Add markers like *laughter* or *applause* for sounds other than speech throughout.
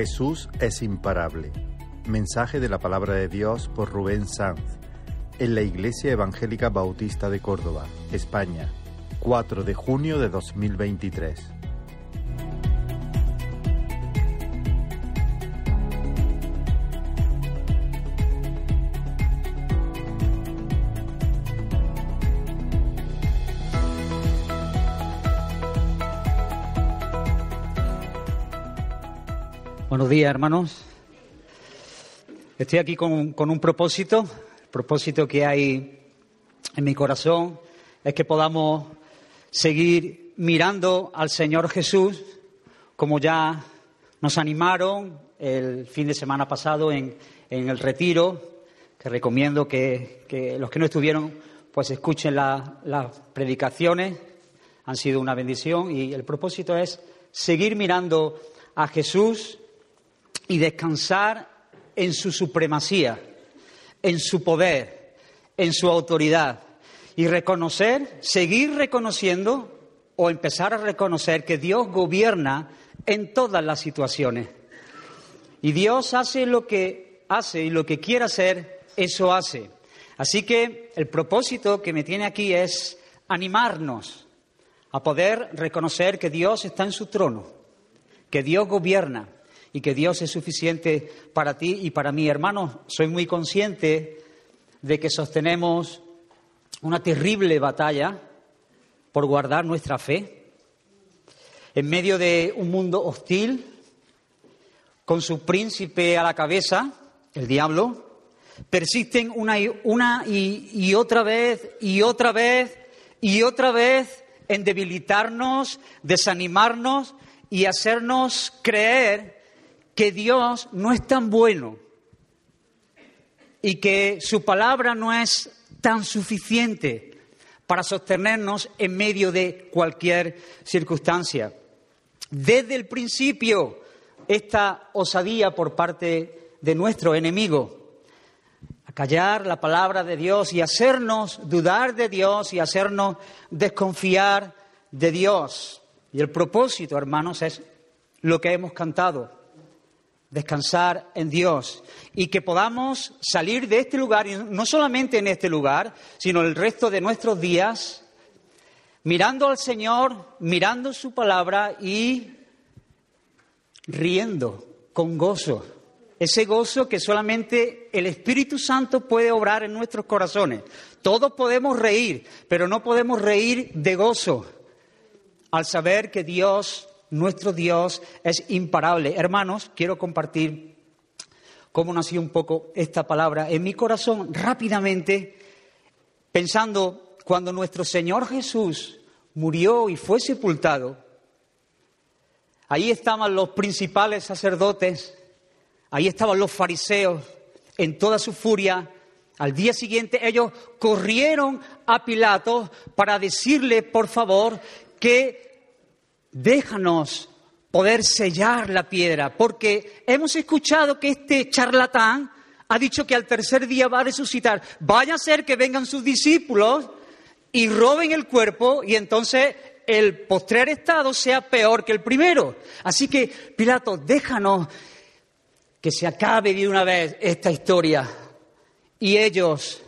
Jesús es imparable. Mensaje de la palabra de Dios por Rubén Sanz en la Iglesia Evangélica Bautista de Córdoba, España, 4 de junio de 2023. Buenos días, hermanos. Estoy aquí con, con, un propósito. El propósito que hay en mi corazón es que podamos seguir mirando al Señor Jesús como ya nos animaron el fin de semana pasado en, en el retiro, que recomiendo que, que, los que no estuvieron pues escuchen la, las predicaciones. Han sido una bendición y el propósito es seguir mirando a Jesús y descansar en su supremacía, en su poder, en su autoridad y reconocer, seguir reconociendo o empezar a reconocer que Dios gobierna en todas las situaciones. Y Dios hace lo que hace y lo que quiere hacer, eso hace. Así que el propósito que me tiene aquí es animarnos a poder reconocer que Dios está en su trono, que Dios gobierna y que Dios es suficiente para ti y para mí. Hermanos, soy muy consciente de que sostenemos una terrible batalla por guardar nuestra fe en medio de un mundo hostil, con su príncipe a la cabeza, el diablo, persisten una y, una y, otra vez y otra vez y otra vez en debilitarnos, desanimarnos y hacernos creer que Dios no es tan bueno y que su palabra no es tan suficiente para sostenernos en medio de cualquier circunstancia. Desde el principio, esta osadía por parte de nuestro enemigo, a callar la palabra de Dios y hacernos dudar de Dios y hacernos desconfiar de Dios. Y el propósito, hermanos, es lo que hemos cantado descansar en Dios y que podamos salir de este lugar, y no solamente en este lugar, sino el resto de nuestros días, mirando al Señor, mirando su palabra y riendo con gozo. Ese gozo que solamente el Espíritu Santo puede obrar en nuestros corazones. Todos podemos reír, pero no podemos reír de gozo al saber que Dios nuestro Dios es imparable. Hermanos, quiero compartir cómo nació un poco esta palabra en mi corazón rápidamente, pensando cuando nuestro Señor Jesús murió y fue sepultado. Ahí estaban los principales sacerdotes, ahí estaban los fariseos en toda su furia. Al día siguiente ellos corrieron a Pilato para decirle, por favor, que déjanos poder sellar la piedra, porque hemos escuchado que este charlatán ha dicho que al tercer día va a resucitar. Vaya a ser que vengan sus discípulos y roben el cuerpo y entonces el postrer estado sea peor que el primero. Así que, Pilato, déjanos que se acabe de una vez esta historia. Y ellos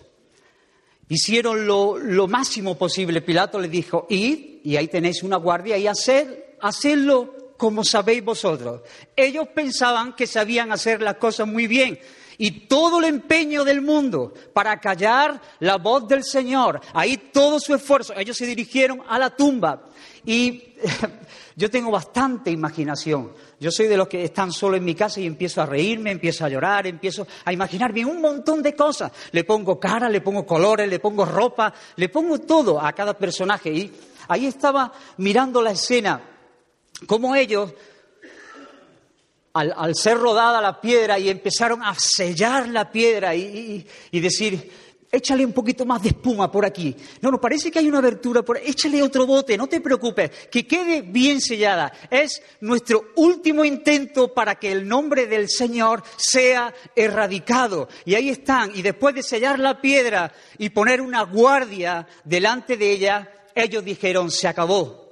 hicieron lo, lo máximo posible. Pilato les dijo, id y ahí tenéis una guardia y hacer, hacerlo como sabéis vosotros. Ellos pensaban que sabían hacer las cosas muy bien y todo el empeño del mundo para callar la voz del Señor, ahí todo su esfuerzo, ellos se dirigieron a la tumba y *laughs* yo tengo bastante imaginación. Yo soy de los que están solo en mi casa y empiezo a reírme, empiezo a llorar, empiezo a imaginarme un montón de cosas. Le pongo cara, le pongo colores, le pongo ropa, le pongo todo a cada personaje y Ahí estaba mirando la escena, cómo ellos, al, ser rodada la piedra y empezaron a sellar la piedra y, y, decir, échale un poquito más de espuma por aquí. No, no, parece que hay una abertura por échale otro bote, no te preocupes, que quede bien sellada. Es nuestro último intento para que el nombre del Señor sea erradicado. Y ahí están, y después de sellar la piedra y poner una guardia delante de ella, ellos dijeron, se acabó.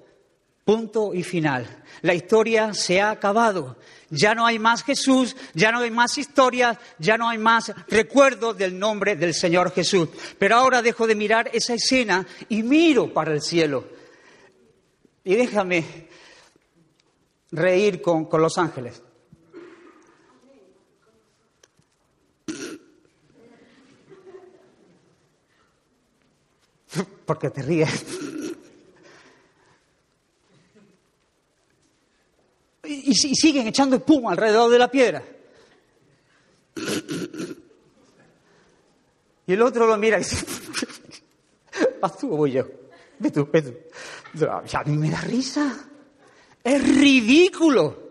Punto y final. La historia se ha acabado. Ya no hay más Jesús, ya no hay más historias, ya no hay más recuerdos del nombre del Señor Jesús. Pero ahora dejo de mirar esa escena y miro para el cielo. Y déjame reír con, con los ángeles. Porque te ríes. Y, siguen echando espuma alrededor de la piedra. Y el otro lo mira y dice, *laughs* vas tú o voy yo. Ve tú, ve tú. A mí me da risa. Es ridículo.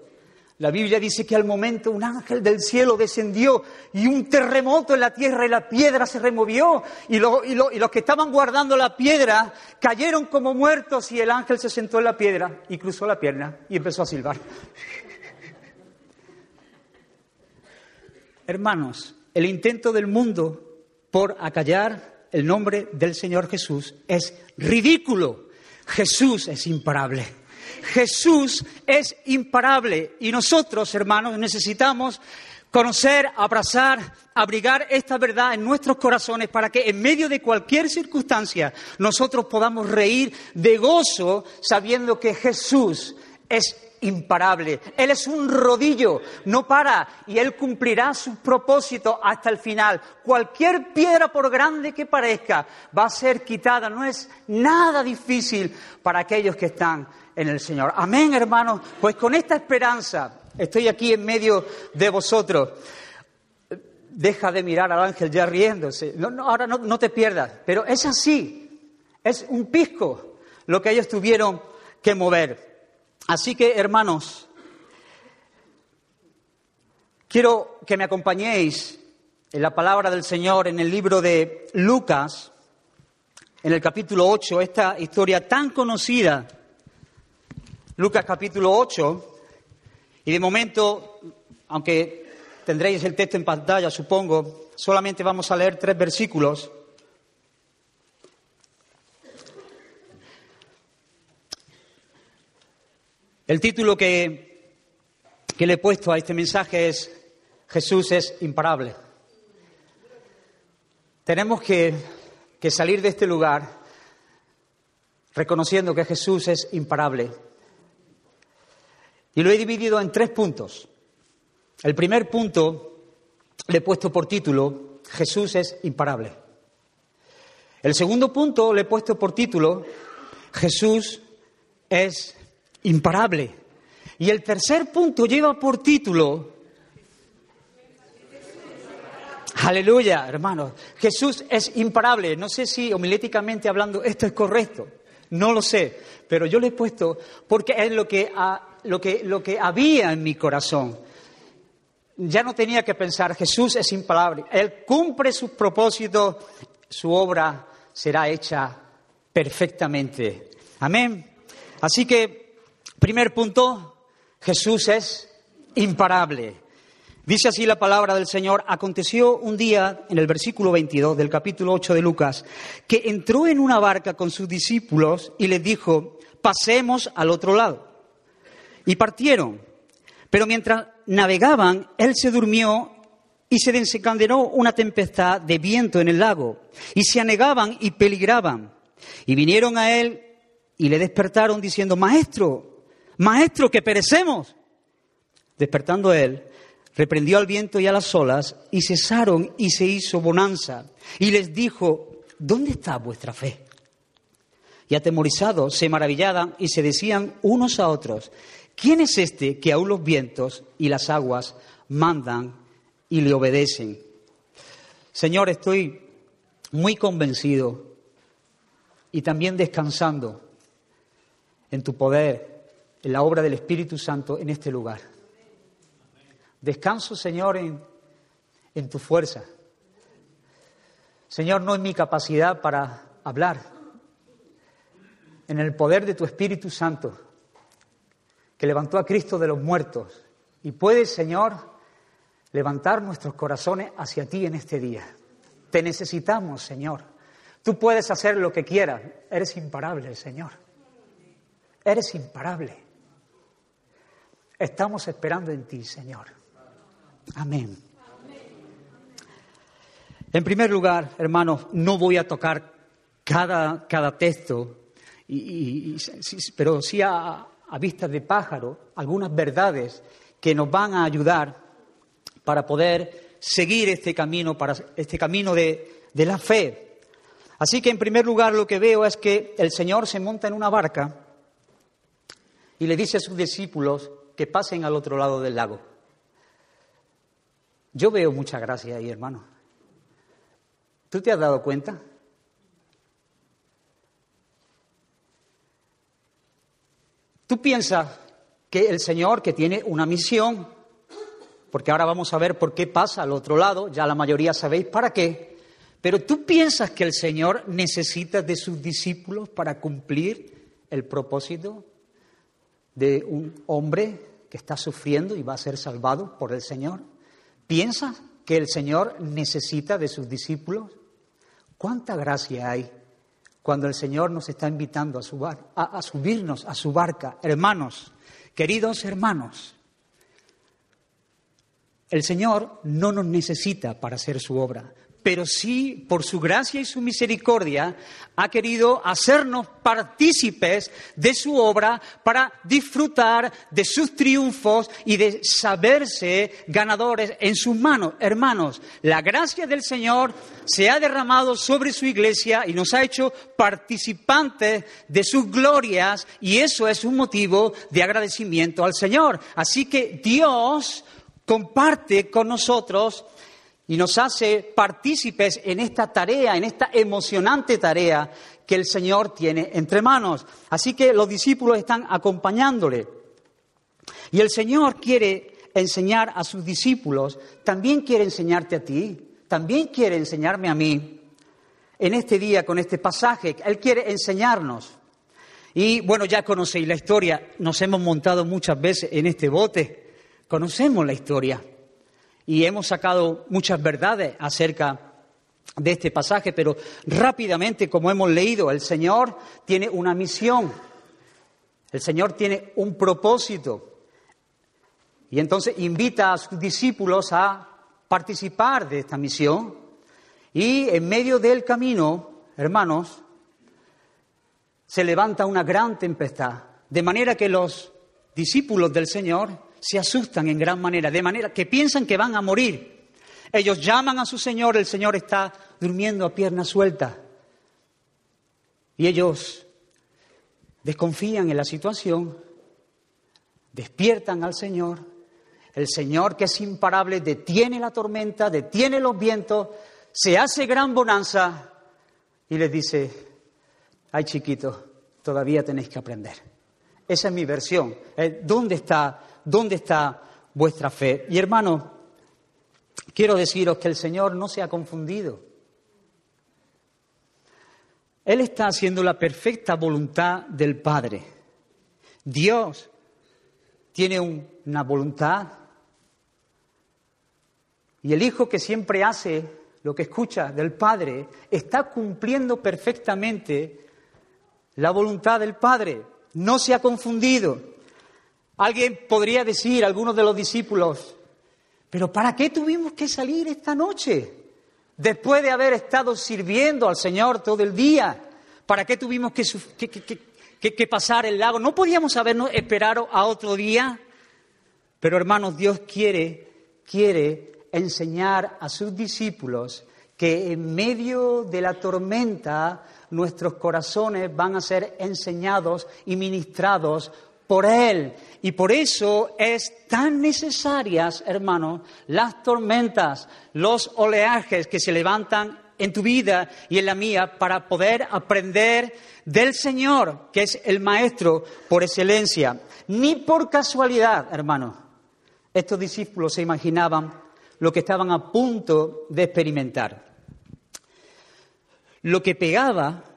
La Biblia dice que al momento un ángel del cielo descendió y un terremoto en la tierra y la piedra se removió y, lo- y lo- y los que estaban guardando la piedra cayeron como muertos y el ángel se sentó en la piedra y cruzó la pierna y empezó a silbar. *laughs* Hermanos, el intento del mundo por acallar el nombre del Señor Jesús es ridículo. Jesús es imparable. Jesús es imparable y nosotros, hermanos, necesitamos conocer, abrazar, abrigar esta verdad en nuestros corazones para que en medio de cualquier circunstancia nosotros podamos reír de gozo sabiendo que Jesús es imparable. Él es un rodillo, no para y Él cumplirá su propósito hasta el final. Cualquier piedra, por grande que parezca, va a ser quitada. No es nada difícil para aquellos que están en el Señor. Amén, hermanos. Pues con esta esperanza estoy aquí en medio de vosotros. Deja de mirar al ángel ya riéndose. No, no, ahora no, no te pierdas. Pero es así. Es un pisco lo que ellos tuvieron que mover. Así que, hermanos, quiero que me acompañéis en la palabra del Señor en el libro de Lucas, en el capítulo 8, esta historia tan conocida. Lucas capítulo 8, y de momento, aunque tendréis el texto en pantalla, supongo, solamente vamos a leer tres versículos. El título que, que le he puesto a este mensaje es Jesús es imparable. Tenemos que, que salir de este lugar reconociendo que Jesús es imparable. Y lo he dividido en tres puntos. El primer punto le he puesto por título Jesús es imparable. El segundo punto le he puesto por título Jesús es imparable. Y el tercer punto lleva por título Aleluya, hermanos. Jesús es imparable. No sé si homiléticamente hablando esto es correcto. No lo sé. Pero yo le he puesto porque es lo que, ha- lo que, lo que había en mi corazón. Ya no tenía que pensar, Jesús es imparable. Él cumple sus propósitos, su obra será hecha perfectamente. Amén. Así que, primer punto, Jesús es imparable. Dice así la palabra del Señor, aconteció un día, en el versículo 22 del capítulo 8 de Lucas, que entró en una barca con sus discípulos y les dijo, pasemos al otro lado. Y partieron. Pero mientras navegaban, él se durmió y se desencadenó una tempestad de viento en el lago. Y se anegaban y peligraban. Y vinieron a él y le despertaron diciendo, Maestro, Maestro, que perecemos. Despertando él, reprendió al viento y a las olas, y cesaron y se hizo bonanza. Y les dijo, ¿dónde está vuestra fe? Y atemorizados se maravillaban y se decían unos a otros, ¿quién es este que aún los vientos y las aguas mandan y le obedecen? Señor, estoy muy convencido y también descansando en tu poder, en la obra del Espíritu Santo en este lugar. Descanso, Señor, en, tu fuerza. Señor, no en mi capacidad para hablar, en el poder de tu Espíritu Santo, que levantó a Cristo de los muertos y puedes, Señor, levantar nuestros corazones hacia ti en este día. Te necesitamos, Señor. Tú puedes hacer lo que quieras. Eres imparable, Señor. Eres imparable. Estamos esperando en ti, Señor. Amén. En primer lugar, hermanos, no voy a tocar cada, cada texto, pero sí a, a vista de pájaro algunas verdades que nos van a ayudar para poder seguir este camino, para este camino de, de la fe. Así que en primer lugar lo que veo es que el Señor se monta en una barca y le dice a sus discípulos que pasen al otro lado del lago. Yo veo mucha gracia ahí, hermano. ¿Tú te has dado cuenta? Tú piensas que el Señor, que tiene una misión, porque ahora vamos a ver por qué pasa al otro lado, ya la mayoría sabéis para qué, pero tú piensas que el Señor necesita de sus discípulos para cumplir el propósito de un hombre que está sufriendo y va a ser salvado por el Señor. ¿Piensas que el Señor necesita de sus discípulos? ¿Cuánta gracia hay cuando el Señor nos está invitando a, subirnos a su barca. Hermanos, queridos hermanos, el Señor no nos necesita para hacer su obra pero sí, por su gracia y su misericordia, ha querido hacernos partícipes de su obra para disfrutar de sus triunfos y de saberse ganadores en sus manos. Hermanos, la gracia del Señor se ha derramado sobre su iglesia y nos ha hecho participantes de sus glorias y eso es un motivo de agradecimiento al Señor. Así que Dios comparte con nosotros y nos hace partícipes en esta tarea, en esta emocionante tarea que el Señor tiene entre manos. Así que los discípulos están acompañándole. Y el Señor quiere enseñar a sus discípulos, también quiere enseñarte a ti, también quiere enseñarme a mí. En este día, con este pasaje, Él quiere enseñarnos. Y bueno, ya conocéis la historia, nos hemos montado muchas veces en este bote, conocemos la historia y hemos sacado muchas verdades acerca de este pasaje, pero rápidamente, como hemos leído, el Señor tiene una misión, el Señor tiene un propósito, y entonces invita a sus discípulos a participar de esta misión, y en medio del camino, hermanos, se levanta una gran tempestad, de manera que los discípulos del Señor se asustan en gran manera, de manera que piensan que van a morir. Ellos llaman a su Señor, el Señor está durmiendo a pierna suelta. Y ellos desconfían en la situación, despiertan al Señor. El Señor, que es imparable, detiene la tormenta, detiene los vientos, se hace gran bonanza y les dice, ay chiquitos, todavía tenéis que aprender. Esa es mi versión. Eh, ¿Dónde está ¿Dónde está vuestra fe? Y hermano, quiero deciros que el Señor no se ha confundido. Él está haciendo la perfecta voluntad del Padre. Dios tiene una voluntad y el Hijo que siempre hace lo que escucha del Padre está cumpliendo perfectamente la voluntad del Padre. No se ha confundido. Alguien podría decir, algunos de los discípulos, pero ¿para qué tuvimos que salir esta noche? Después de haber estado sirviendo al Señor todo el día, ¿para qué tuvimos que, pasar el lago? ¿No podíamos habernos esperado a otro día? Pero hermanos, Dios quiere, quiere enseñar a sus discípulos que en medio de la tormenta nuestros corazones van a ser enseñados y ministrados por Él. Y por eso es tan necesarias, hermanos, las tormentas, los oleajes que se levantan en tu vida y en la mía para poder aprender del Señor, que es el Maestro por excelencia. Ni por casualidad, hermanos, estos discípulos se imaginaban lo que estaban a punto de experimentar. Lo que pegaba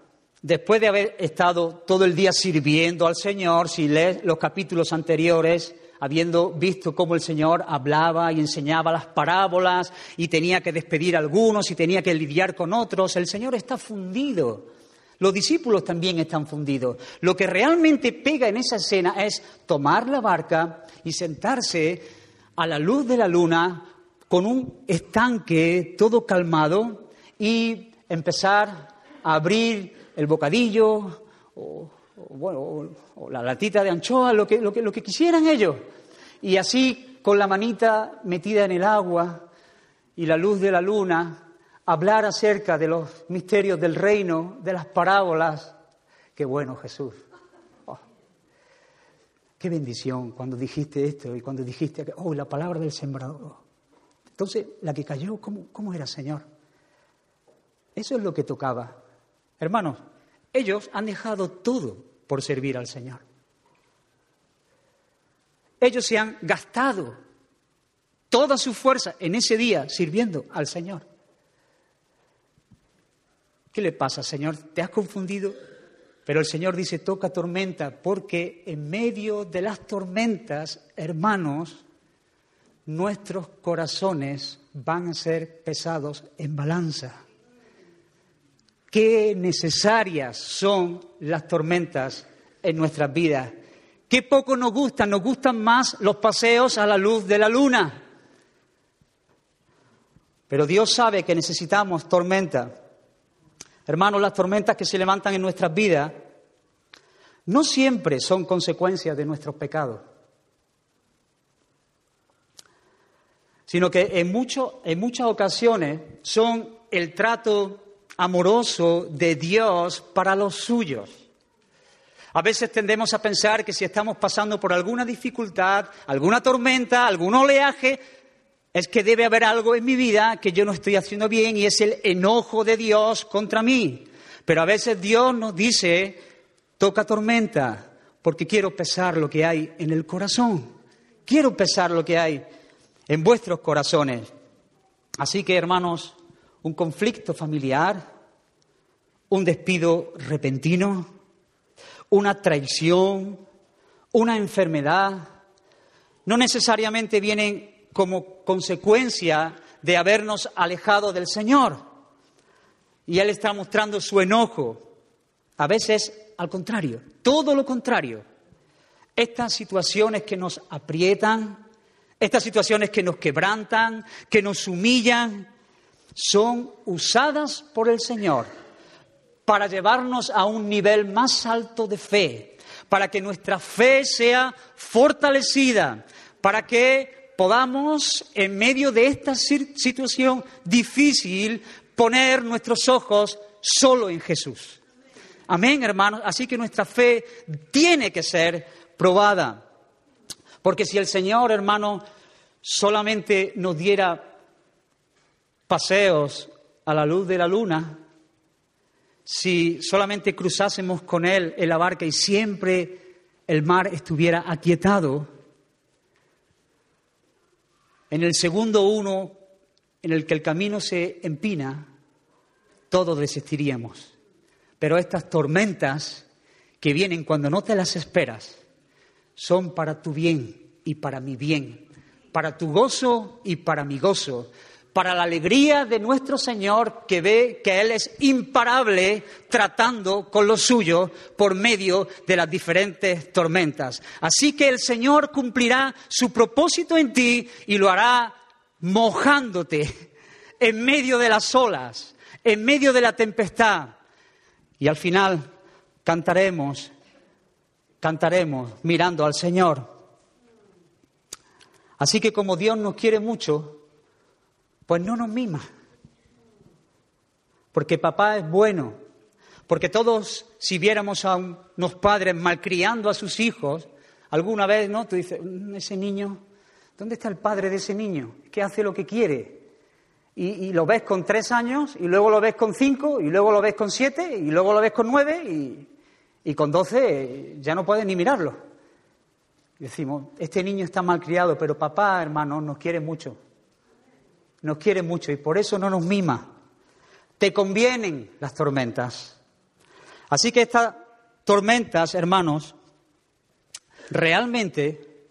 después de haber estado todo el día sirviendo al Señor, si lees los capítulos anteriores, habiendo visto cómo el Señor hablaba y enseñaba las parábolas y tenía que despedir a algunos y tenía que lidiar con otros, el Señor está fundido. Los discípulos también están fundidos. Lo que realmente pega en esa escena es tomar la barca y sentarse a la luz de la luna con un estanque todo calmado y empezar a abrir el bocadillo o, bueno, o la latita de anchoa, lo que, lo, que, lo que quisieran ellos. Y así, con la manita metida en el agua y la luz de la luna, hablar acerca de los misterios del reino, de las parábolas. Qué bueno, Jesús. Oh, qué bendición cuando dijiste esto y cuando dijiste, oh, la palabra del sembrador. Entonces, la que cayó, ¿cómo, cómo era, Señor? Eso es lo que tocaba. Hermanos, ellos han dejado todo por servir al Señor. Ellos se han gastado toda su fuerza en ese día sirviendo al Señor. ¿Qué le pasa, Señor? ¿Te has confundido? Pero el Señor dice, toca tormenta, porque en medio de las tormentas, hermanos, nuestros corazones van a ser pesados en balanza. Qué necesarias son las tormentas en nuestras vidas. Qué poco nos gustan, nos gustan más los paseos a la luz de la luna. Pero Dios sabe que necesitamos tormenta. Hermanos, las tormentas que se levantan en nuestras vidas no siempre son consecuencias de nuestros pecados, sino que en, en muchas ocasiones son el trato amoroso de Dios para los suyos. A veces tendemos a pensar que si estamos pasando por alguna dificultad, alguna tormenta, algún oleaje, es que debe haber algo en mi vida que yo no estoy haciendo bien y es el enojo de Dios contra mí. Pero a veces Dios nos dice, toca tormenta, porque quiero pesar lo que hay en el corazón. Quiero pesar lo que hay en vuestros corazones. Así que, hermanos, un conflicto familiar, un despido repentino, una traición, una enfermedad, no necesariamente vienen como consecuencia de habernos alejado del Señor. Y Él está mostrando su enojo. A veces al contrario, todo lo contrario. Estas situaciones que nos aprietan, estas situaciones que nos quebrantan, que nos humillan, son usadas por el Señor para llevarnos a un nivel más alto de fe, para que nuestra fe sea fortalecida, para que podamos, en medio de esta situación difícil, poner nuestros ojos solo en Jesús. Amén, hermanos. Así que nuestra fe tiene que ser probada. Porque si el Señor, hermano, solamente nos diera paseos a la luz de la luna, si solamente cruzásemos con Él en la barca y siempre el mar estuviera aquietado, en el segundo uno, en el que el camino se empina, todos desistiríamos. Pero estas tormentas que vienen cuando no te las esperas, son para tu bien y para mi bien, para tu gozo y para mi gozo, para la alegría de nuestro Señor que ve que Él es imparable tratando con lo suyo por medio de las diferentes tormentas. Así que el Señor cumplirá su propósito en ti y lo hará mojándote en medio de las olas, en medio de la tempestad. Y al final cantaremos, cantaremos mirando al Señor. Así que como Dios nos quiere mucho, pues no nos mima. Porque papá es bueno. Porque todos, si viéramos a unos padres malcriando a sus hijos, alguna vez, ¿no? Tú dices, mm, ese niño, ¿dónde está el padre de ese niño? Que hace lo que quiere. Y, lo ves con tres años, y luego lo ves con cinco, y luego lo ves con siete, y luego lo ves con nueve, y, y con doce ya no puedes ni mirarlo. decimos, este niño está malcriado, pero papá, hermano, nos quiere mucho nos quiere mucho y por eso no nos mima. Te convienen las tormentas. Así que estas tormentas, hermanos, realmente,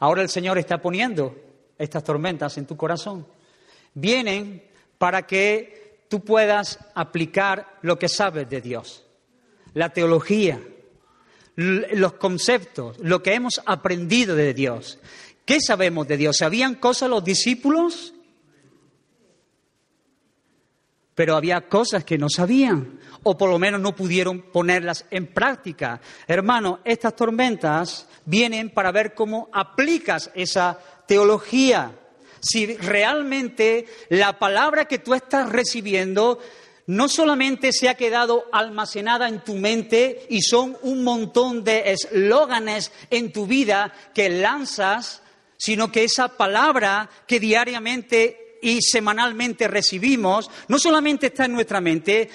ahora el Señor está poniendo estas tormentas en tu corazón. Vienen para que tú puedas aplicar lo que sabes de Dios. la teología, los conceptos, lo que hemos aprendido de Dios. ¿Qué sabemos de Dios? ¿Sabían cosas los discípulos? Pero había cosas que no sabían, o por lo menos no pudieron ponerlas en práctica. Hermano, estas tormentas vienen para ver cómo aplicas esa teología. Si realmente la palabra que tú estás recibiendo no solamente se ha quedado almacenada en tu mente y son un montón de eslóganes en tu vida que lanzas, sino que esa palabra que diariamente y semanalmente recibimos, no solamente está en nuestra mente,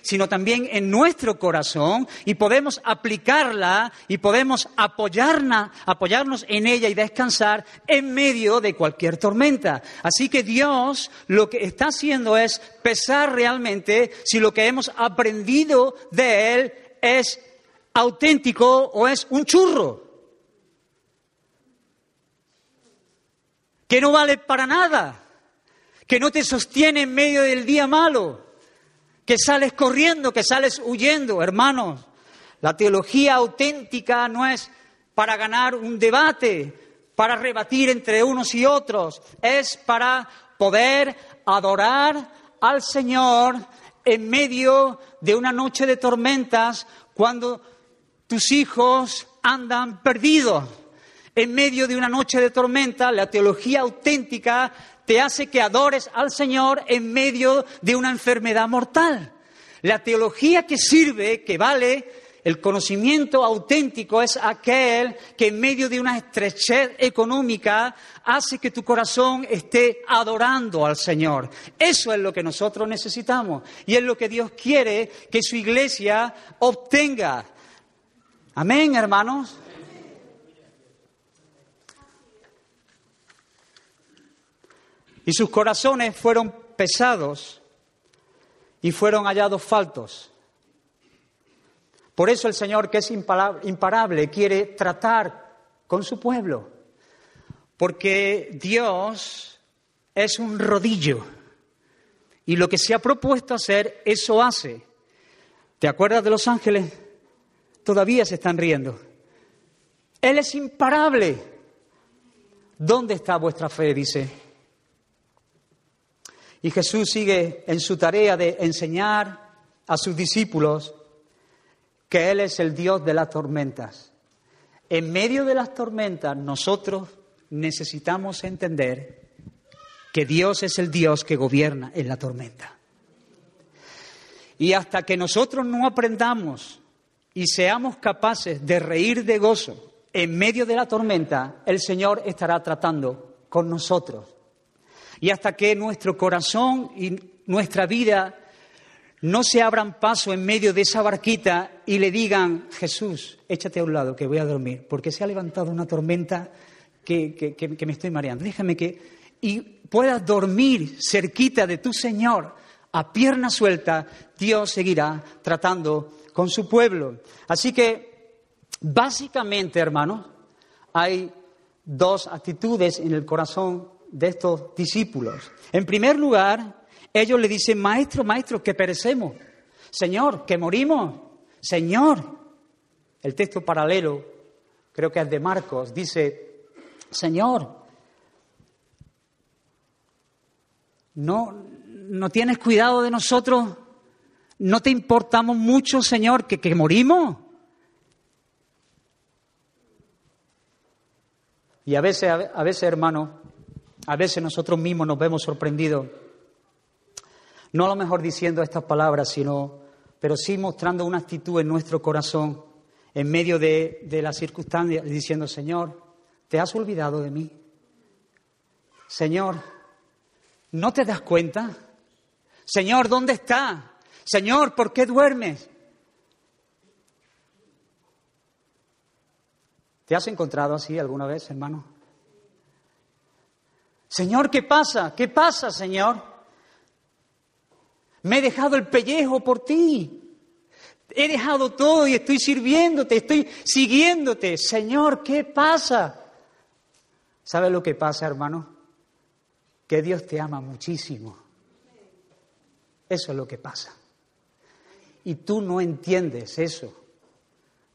sino también en nuestro corazón y podemos aplicarla y podemos apoyarnos en ella y descansar en medio de cualquier tormenta. Así que Dios lo que está haciendo es pesar realmente si lo que hemos aprendido de Él es auténtico o es un churro. que no vale para nada que no te sostiene en medio del día malo, que sales corriendo, que sales huyendo, hermanos. La teología auténtica no es para ganar un debate, para rebatir entre unos y otros, es para poder adorar al Señor en medio de una noche de tormentas cuando tus hijos andan perdidos. En medio de una noche de tormenta, la teología auténtica te hace que adores al Señor en medio de una enfermedad mortal. La teología que sirve, que vale, el conocimiento auténtico es aquel que en medio de una estrechez económica hace que tu corazón esté adorando al Señor. Eso es lo que nosotros necesitamos y es lo que Dios quiere que su iglesia obtenga. Amén, hermanos. Y sus corazones fueron pesados y fueron hallados faltos. Por eso el Señor, que es imparable, quiere tratar con su pueblo. Porque Dios es un rodillo. Y lo que se ha propuesto hacer, eso hace. ¿Te acuerdas de los ángeles? Todavía se están riendo. Él es imparable. ¿Dónde está vuestra fe? Dice. Y Jesús sigue en su tarea de enseñar a sus discípulos que Él es el Dios de las tormentas. En medio de las tormentas nosotros necesitamos entender que Dios es el Dios que gobierna en la tormenta. Y hasta que nosotros no aprendamos y seamos capaces de reír de gozo en medio de la tormenta, el Señor estará tratando con nosotros. Y hasta que nuestro corazón y nuestra vida no se abran paso en medio de esa barquita y le digan, Jesús, échate a un lado que voy a dormir, porque se ha levantado una tormenta que, que me estoy mareando. Déjame que... Y puedas dormir cerquita de tu Señor a pierna suelta, Dios seguirá tratando con su pueblo. Así que, básicamente, hermanos, hay dos actitudes en el corazón de estos discípulos. En primer lugar, ellos le dicen, maestro, maestro, que perecemos. Señor, que morimos. Señor. El texto paralelo, creo que es de Marcos, dice, Señor, no, no tienes cuidado de nosotros, no te importamos mucho, Señor, que, que morimos. Y a veces, a veces, hermano, a veces nosotros mismos nos vemos sorprendidos, no a lo mejor diciendo estas palabras, sino, pero sí mostrando una actitud en nuestro corazón en medio de, de las circunstancias, diciendo, Señor, ¿te has olvidado de mí? Señor, ¿no te das cuenta? Señor, ¿dónde está? Señor, ¿por qué duermes? ¿Te has encontrado así alguna vez, hermano? Señor, ¿qué pasa? ¿Qué pasa, Señor? Me he dejado el pellejo por ti. He dejado todo y estoy sirviéndote, estoy siguiéndote. Señor, ¿qué pasa? ¿Sabes lo que pasa, hermano? Que Dios te ama muchísimo. Eso es lo que pasa. y tú no entiendes eso.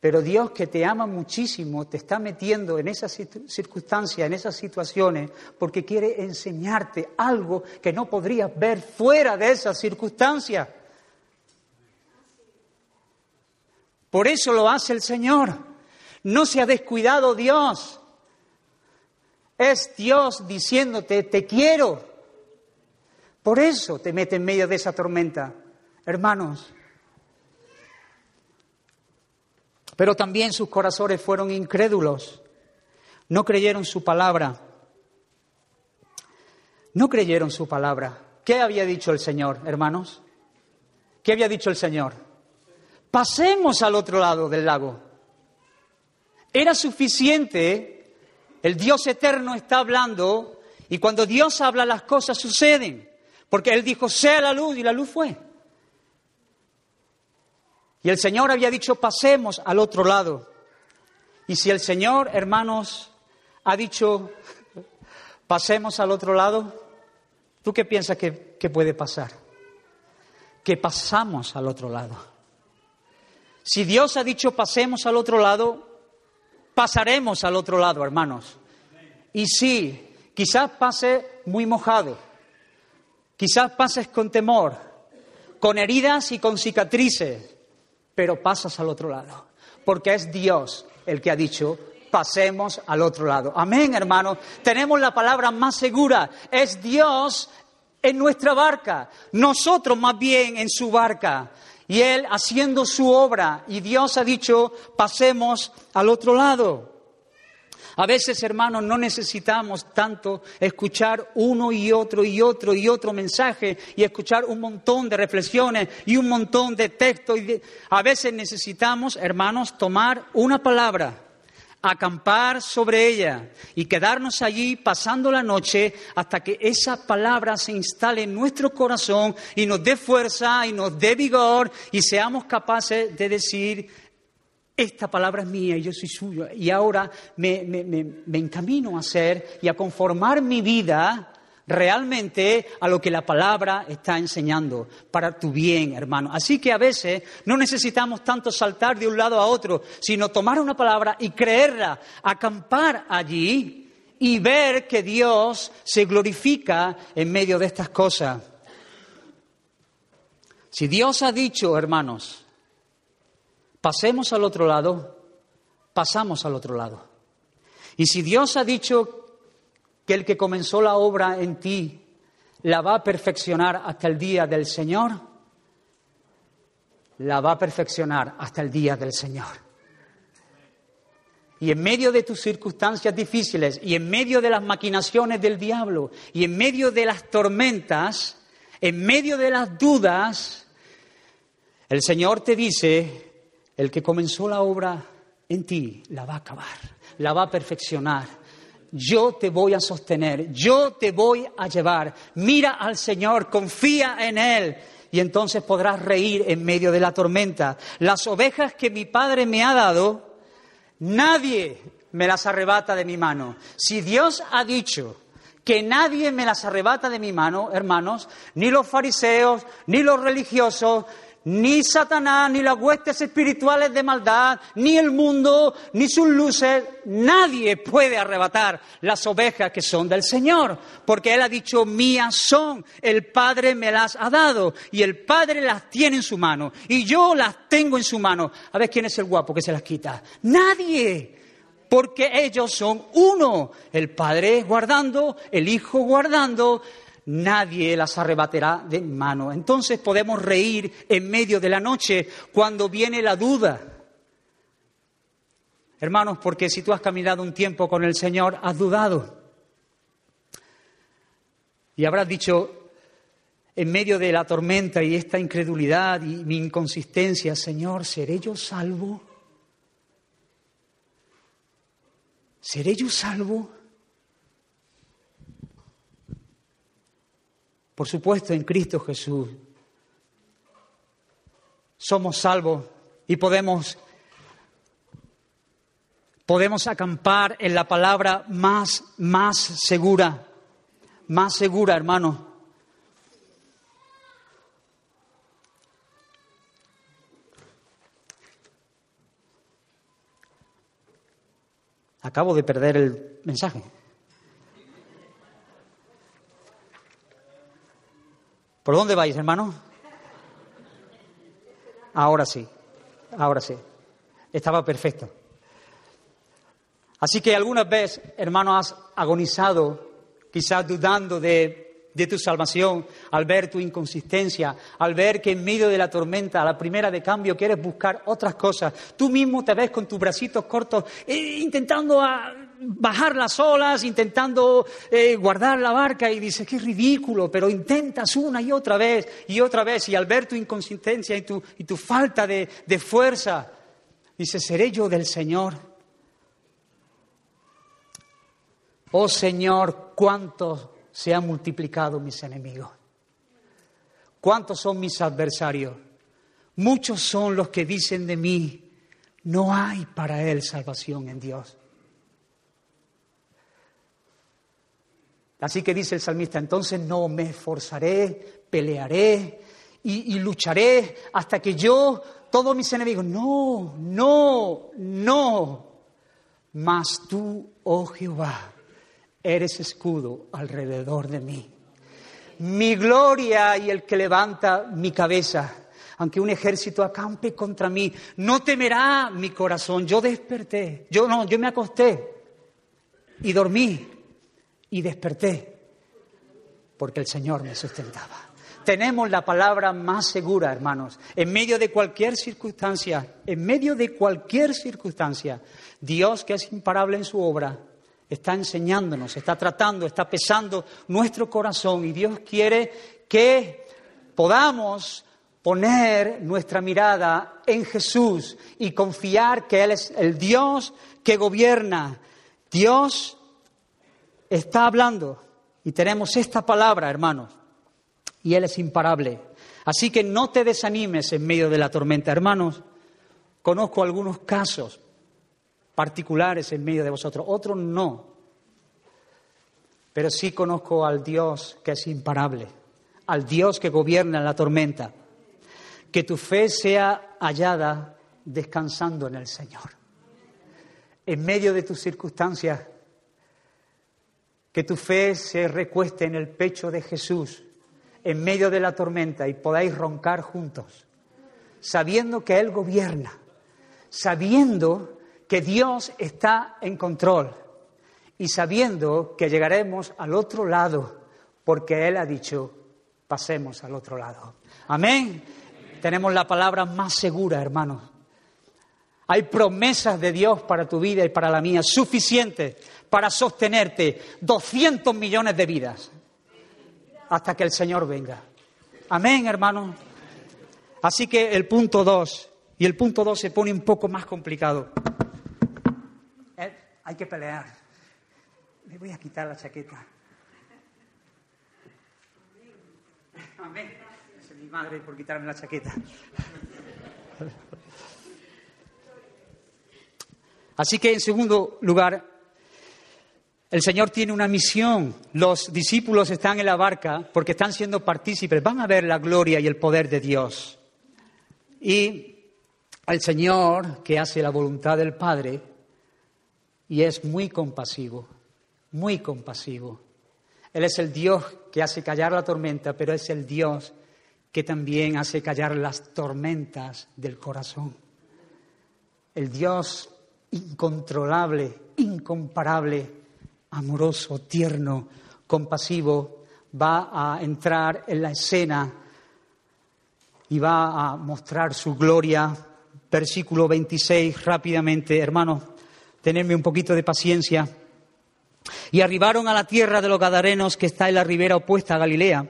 Pero Dios que te ama muchísimo te está metiendo en esas circunstancias, en esas situaciones, porque quiere enseñarte algo que no podrías ver fuera de esas circunstancias. Por eso lo hace el Señor. No se ha descuidado Dios. Es Dios diciéndote, te quiero. Por eso te mete en medio de esa tormenta. Hermanos, pero también sus corazones fueron incrédulos. No creyeron su palabra. No creyeron su palabra. ¿Qué había dicho el Señor, hermanos? ¿Qué había dicho el Señor? Pasemos al otro lado del lago. Era suficiente, el Dios eterno está hablando y cuando Dios habla las cosas suceden, porque Él dijo, sea la luz y la luz fue. Y el Señor había dicho, pasemos al otro lado. Y si el Señor, hermanos, ha dicho, pasemos al otro lado, ¿tú qué piensas que, que puede pasar? Que pasamos al otro lado. Si Dios ha dicho, pasemos al otro lado, pasaremos al otro lado, hermanos. Y sí, quizás pase muy mojado, quizás pases con temor, con heridas y con cicatrices, pero pasas al otro lado, porque es Dios el que ha dicho, pasemos al otro lado. Amén, hermanos. Tenemos la palabra más segura, es Dios en nuestra barca, nosotros más bien en su barca. Y Él haciendo su obra, y Dios ha dicho, pasemos al otro lado. A veces, hermanos, no necesitamos tanto escuchar uno y otro y otro y otro mensaje y escuchar un montón de reflexiones y un montón de textos. A veces necesitamos, hermanos, tomar una palabra, acampar sobre ella y quedarnos allí pasando la noche hasta que esa palabra se instale en nuestro corazón y nos dé fuerza y nos dé vigor y seamos capaces de decir, esta palabra es mía y yo soy suyo. Y ahora me, encamino a hacer y a conformar mi vida realmente a lo que la palabra está enseñando para tu bien, hermano. Así que a veces no necesitamos tanto saltar de un lado a otro, sino tomar una palabra y creerla, acampar allí y ver que Dios se glorifica en medio de estas cosas. Si Dios ha dicho, hermanos, pasemos al otro lado, pasamos al otro lado. Y si Dios ha dicho que el que comenzó la obra en ti la va a perfeccionar hasta el día del Señor, la va a perfeccionar hasta el día del Señor. Y en medio de tus circunstancias difíciles, y en medio de las maquinaciones del diablo, y en medio de las tormentas, en medio de las dudas, el Señor te dice, el que comenzó la obra en ti la va a acabar, la va a perfeccionar. Yo te voy a sostener, yo te voy a llevar. Mira al Señor, confía en Él y entonces podrás reír en medio de la tormenta. Las ovejas que mi Padre me ha dado, nadie me las arrebata de mi mano. Si Dios ha dicho que nadie me las arrebata de mi mano, hermanos, ni los fariseos, ni los religiosos, ni Satanás, ni las huestes espirituales de maldad, ni el mundo, ni sus luces, nadie puede arrebatar las ovejas que son del Señor, porque Él ha dicho, mías son, el Padre me las ha dado, y el Padre las tiene en su mano, y yo las tengo en su mano. A ver quién es el guapo que se las quita. Nadie porque ellos son uno, el Padre guardando, el Hijo guardando, nadie las arrebatará de mano. Entonces podemos reír en medio de la noche cuando viene la duda. Hermanos, porque si tú has caminado un tiempo con el Señor, has dudado. Y habrás dicho, en medio de la tormenta y esta incredulidad y mi inconsistencia, Señor, ¿seré yo salvo? ¿Seré yo salvo? Por supuesto, en Cristo Jesús somos salvos y podemos podemos acampar en la palabra más más segura, más segura, hermano. Acabo de perder el mensaje. ¿Por dónde vais, hermano? Ahora sí, ahora sí. Estaba perfecto. Así que algunas veces, hermano, has agonizado, quizás dudando de, de, tu salvación, al ver tu inconsistencia, al ver que en medio de la tormenta, a la primera de cambio, quieres buscar otras cosas. Tú mismo te ves con tus bracitos cortos eh, intentando a, bajar las olas, intentando eh, guardar la barca y dices, qué ridículo, pero intentas una y otra vez y otra vez y al ver tu inconsistencia y tu, y tu falta de, de fuerza, dices, ¿seré yo del Señor? Oh Señor, cuántos se han multiplicado mis enemigos. ¿Cuántos son mis adversarios? Muchos son los que dicen de mí, no hay para él salvación en Dios. Así que dice el salmista, entonces no me esforzaré, pelearé y, lucharé hasta que yo, todos mis enemigos, no, no, no, mas tú, oh Jehová, eres escudo alrededor de mí. Mi gloria y el que levanta mi cabeza. Aunque un ejército acampe contra mí, no temerá mi corazón. Yo desperté, yo no, yo me acosté y dormí y desperté porque el Señor me sustentaba. Tenemos la palabra más segura, hermanos, en medio de cualquier circunstancia, en medio de cualquier circunstancia. Dios, que es imparable en su obra, está enseñándonos, está tratando, está pesando nuestro corazón y Dios quiere que podamos poner nuestra mirada en Jesús y confiar que Él es el Dios que gobierna. Dios está hablando y tenemos esta palabra, hermanos, y Él es imparable. Así que no te desanimes en medio de la tormenta, hermanos. Conozco algunos casos particulares en medio de vosotros, otros no. Pero sí conozco al Dios que es imparable, al Dios que gobierna la tormenta. Que tu fe sea hallada descansando en el Señor. En medio de tus circunstancias, que tu fe se recueste en el pecho de Jesús, en medio de la tormenta, y podáis roncar juntos, sabiendo que Él gobierna, sabiendo que Dios está en control y sabiendo que llegaremos al otro lado, porque Él ha dicho, pasemos al otro lado. Amén. Tenemos la palabra más segura, hermanos. Hay promesas de Dios para tu vida y para la mía, suficientes para sostenerte 200 millones de vidas hasta que el Señor venga. Amén, hermanos. Así que el punto 2, y el punto 2 se pone un poco más complicado. Eh, hay que pelear. Me voy a quitar la chaqueta. Amén. Es mi madre por quitarme la chaqueta. Así que, en segundo lugar, el Señor tiene una misión. Los discípulos están en la barca porque están siendo partícipes. Van a ver la gloria y el poder de Dios. Y el Señor, que hace la voluntad del Padre, y es muy compasivo, muy compasivo. Él es el Dios que hace callar la tormenta, pero es el Dios que también hace callar las tormentas del corazón. El Dios incontrolable, incomparable, amoroso, tierno, compasivo, va a entrar en la escena y va a mostrar su gloria. Versículo 26, rápidamente, hermanos, tenerme un poquito de paciencia. Y arribaron a la tierra de los Gadarenos que está en la ribera opuesta a Galilea.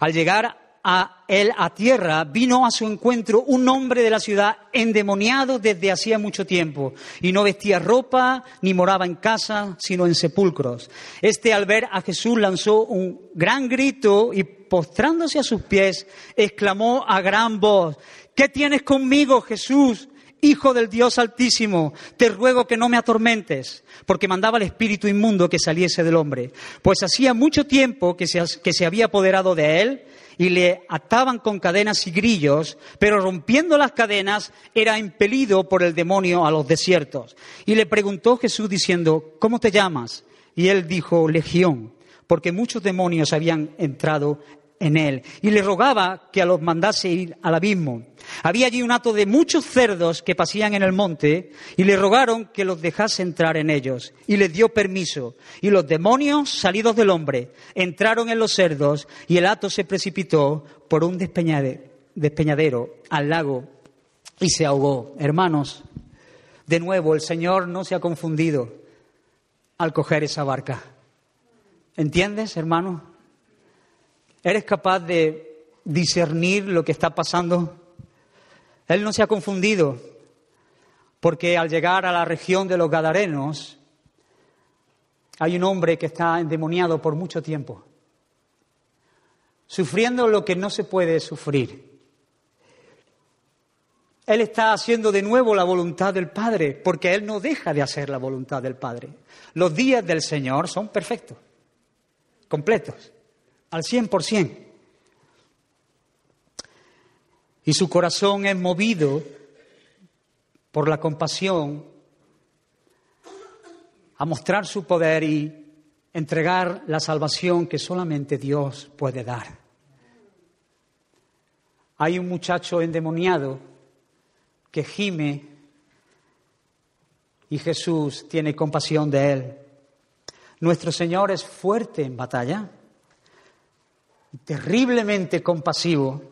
Al llegar a él a tierra, vino a su encuentro un hombre de la ciudad endemoniado desde hacía mucho tiempo, y no vestía ropa ni moraba en casa, sino en sepulcros. Este al ver a Jesús lanzó un gran grito y postrándose a sus pies, exclamó a gran voz, ¿qué tienes conmigo, Jesús, Hijo del Dios Altísimo, te ruego que no me atormentes, porque mandaba el espíritu inmundo que saliese del hombre, pues hacía mucho tiempo que se, que se había apoderado de él y le ataban con cadenas y grillos, pero rompiendo las cadenas era impelido por el demonio a los desiertos. Y le preguntó Jesús diciendo, ¿cómo te llamas? Y él dijo, Legión, porque muchos demonios habían entrado en él. Y le rogaba que los mandase ir al abismo. Había allí un hato de muchos cerdos que pasían en el monte y le rogaron que los dejase entrar en ellos. Y les dio permiso. Y los demonios, salidos del hombre, entraron en los cerdos y el hato se precipitó por un despeñadero al lago y se ahogó. Hermanos, de nuevo, el Señor no se ha confundido al coger esa barca. ¿Entiendes, hermano? ¿Eres capaz de discernir lo que está pasando? Él no se ha confundido, porque al llegar a la región de los Gadarenos, hay un hombre que está endemoniado por mucho tiempo, sufriendo lo que no se puede sufrir. Él está haciendo de nuevo la voluntad del Padre, porque Él no deja de hacer la voluntad del Padre. Los días del Señor son perfectos, completos al 100%. Y su corazón es movido por la compasión a mostrar su poder y entregar la salvación que solamente Dios puede dar. Hay un muchacho endemoniado que gime y Jesús tiene compasión de él. Nuestro Señor es fuerte en batalla terriblemente compasivo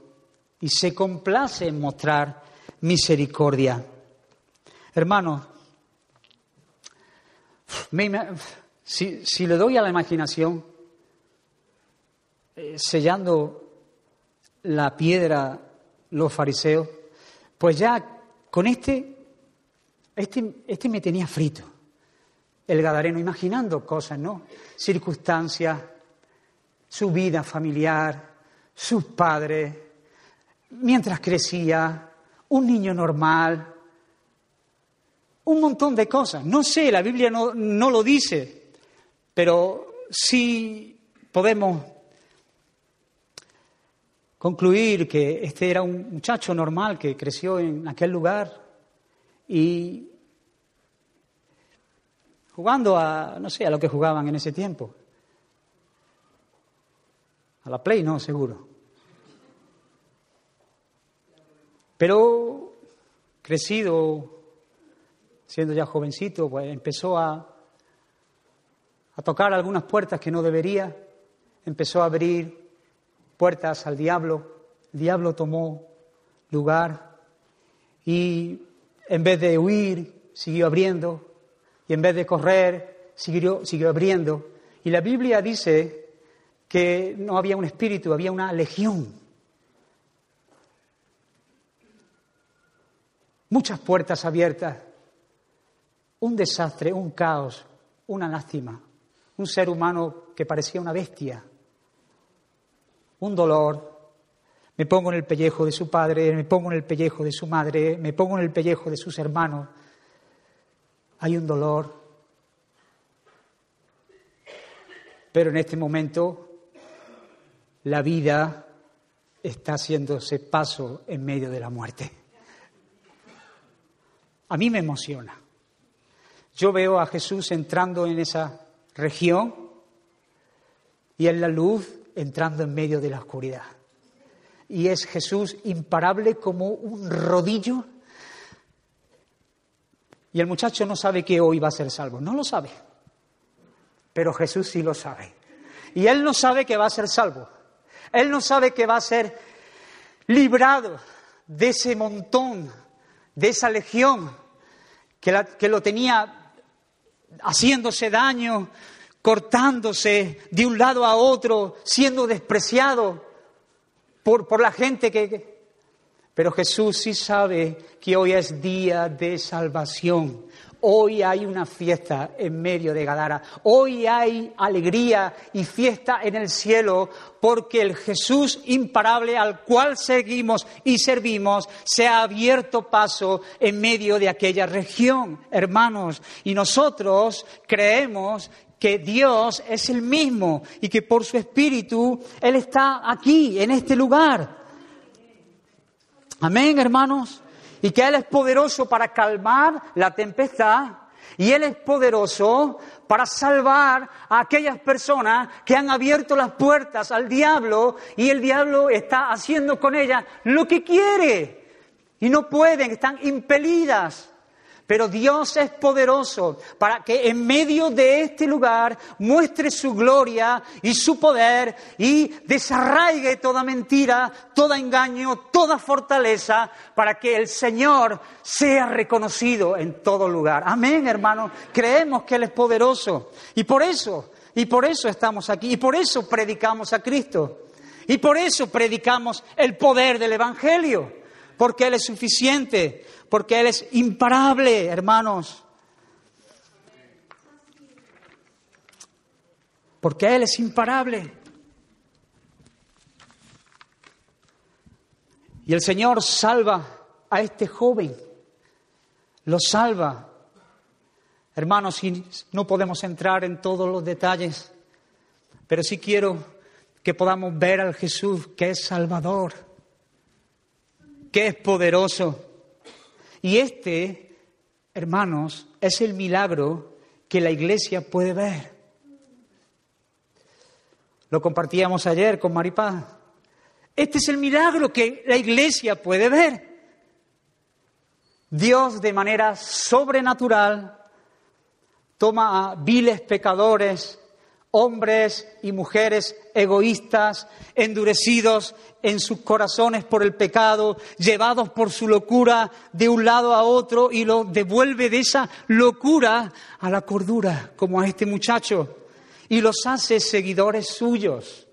y se complace en mostrar misericordia. Hermanos, si, le doy a la imaginación, eh, sellando la piedra los fariseos, pues ya con este, este, este me tenía frito, el Gadareno, imaginando cosas, ¿no? Circunstancias, su vida familiar, sus padres, mientras crecía, un niño normal, un montón de cosas. No sé, la Biblia no, no lo dice, pero sí podemos concluir que este era un muchacho normal que creció en aquel lugar y jugando a, no sé, a lo que jugaban en ese tiempo. A la Play no, seguro. Pero crecido, siendo ya jovencito, pues empezó a, tocar algunas puertas que no debería, empezó a abrir puertas al diablo, el diablo tomó lugar y en vez de huir, siguió abriendo, y en vez de correr, siguió, siguió abriendo. Y la Biblia dice que no había un espíritu, había una legión. Muchas puertas abiertas, un desastre, un caos, una lástima, un ser humano que parecía una bestia, un dolor. Me pongo en el pellejo de su padre, me pongo en el pellejo de su madre, me pongo en el pellejo de sus hermanos. Hay un dolor. Pero en este momento la vida está haciéndose paso en medio de la muerte. A mí me emociona. Yo veo a Jesús entrando en esa región y en la luz entrando en medio de la oscuridad. Y es Jesús imparable como un rodillo. Y el muchacho no sabe que hoy va a ser salvo, no lo sabe. Pero Jesús sí lo sabe. Y él no sabe que va a ser salvo. Él no sabe que va a ser librado de ese montón, de esa legión que, lo tenía haciéndose daño, cortándose de un lado a otro, siendo despreciado por, la gente que, Pero Jesús sí sabe que hoy es día de salvación. Hoy hay una fiesta en medio de Gadara. Hoy hay alegría y fiesta en el cielo porque el Jesús imparable al cual seguimos y servimos se ha abierto paso en medio de aquella región, hermanos. Y nosotros creemos que Dios es el mismo y que por su Espíritu Él está aquí, en este lugar. Amén, hermanos. Y que Él es poderoso para calmar la tempestad. Y Él es poderoso para salvar a aquellas personas que han abierto las puertas al diablo y el diablo está haciendo con ellas lo que quiere. Y no pueden, están impelidas. Pero Dios es poderoso para que en medio de este lugar muestre su gloria y su poder y desarraigue toda mentira, todo engaño, toda fortaleza, para que el Señor sea reconocido en todo lugar. Amén, hermano. Creemos que Él es poderoso. Y por eso, y por eso estamos aquí, y por eso predicamos a Cristo. Y por eso predicamos el poder del Evangelio, porque Él es suficiente porque Él es imparable, hermanos. Porque Él es imparable. Y el Señor salva a este joven, lo salva. Hermanos, no podemos entrar en todos los detalles, pero sí quiero que podamos ver al Jesús que es Salvador, que es poderoso y este, hermanos, es el milagro que la iglesia puede ver. Lo compartíamos ayer con Maripaz. Este es el milagro que la iglesia puede ver. Dios de manera sobrenatural toma a viles pecadores, hombres y mujeres egoístas, endurecidos en sus corazones por el pecado, llevados por su locura de un lado a otro y lo devuelve de esa locura a la cordura, como a este muchacho, y los hace seguidores suyos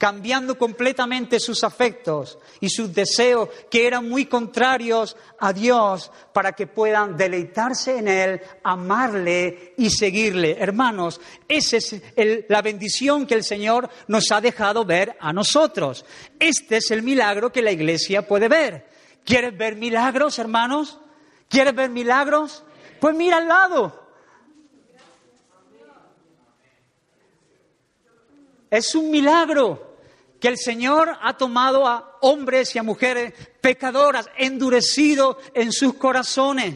cambiando completamente sus afectos y sus deseos que eran muy contrarios a Dios para que puedan deleitarse en Él, amarle y seguirle. Hermanos, esa es la bendición que el Señor nos ha dejado ver a nosotros. Este es el milagro que la iglesia puede ver. ¿Quieres ver milagros, hermanos? ¿Quieres ver milagros? Pues mira al lado. Es un milagro que el Señor ha tomado a hombres y a mujeres pecadoras, endurecido en sus corazones,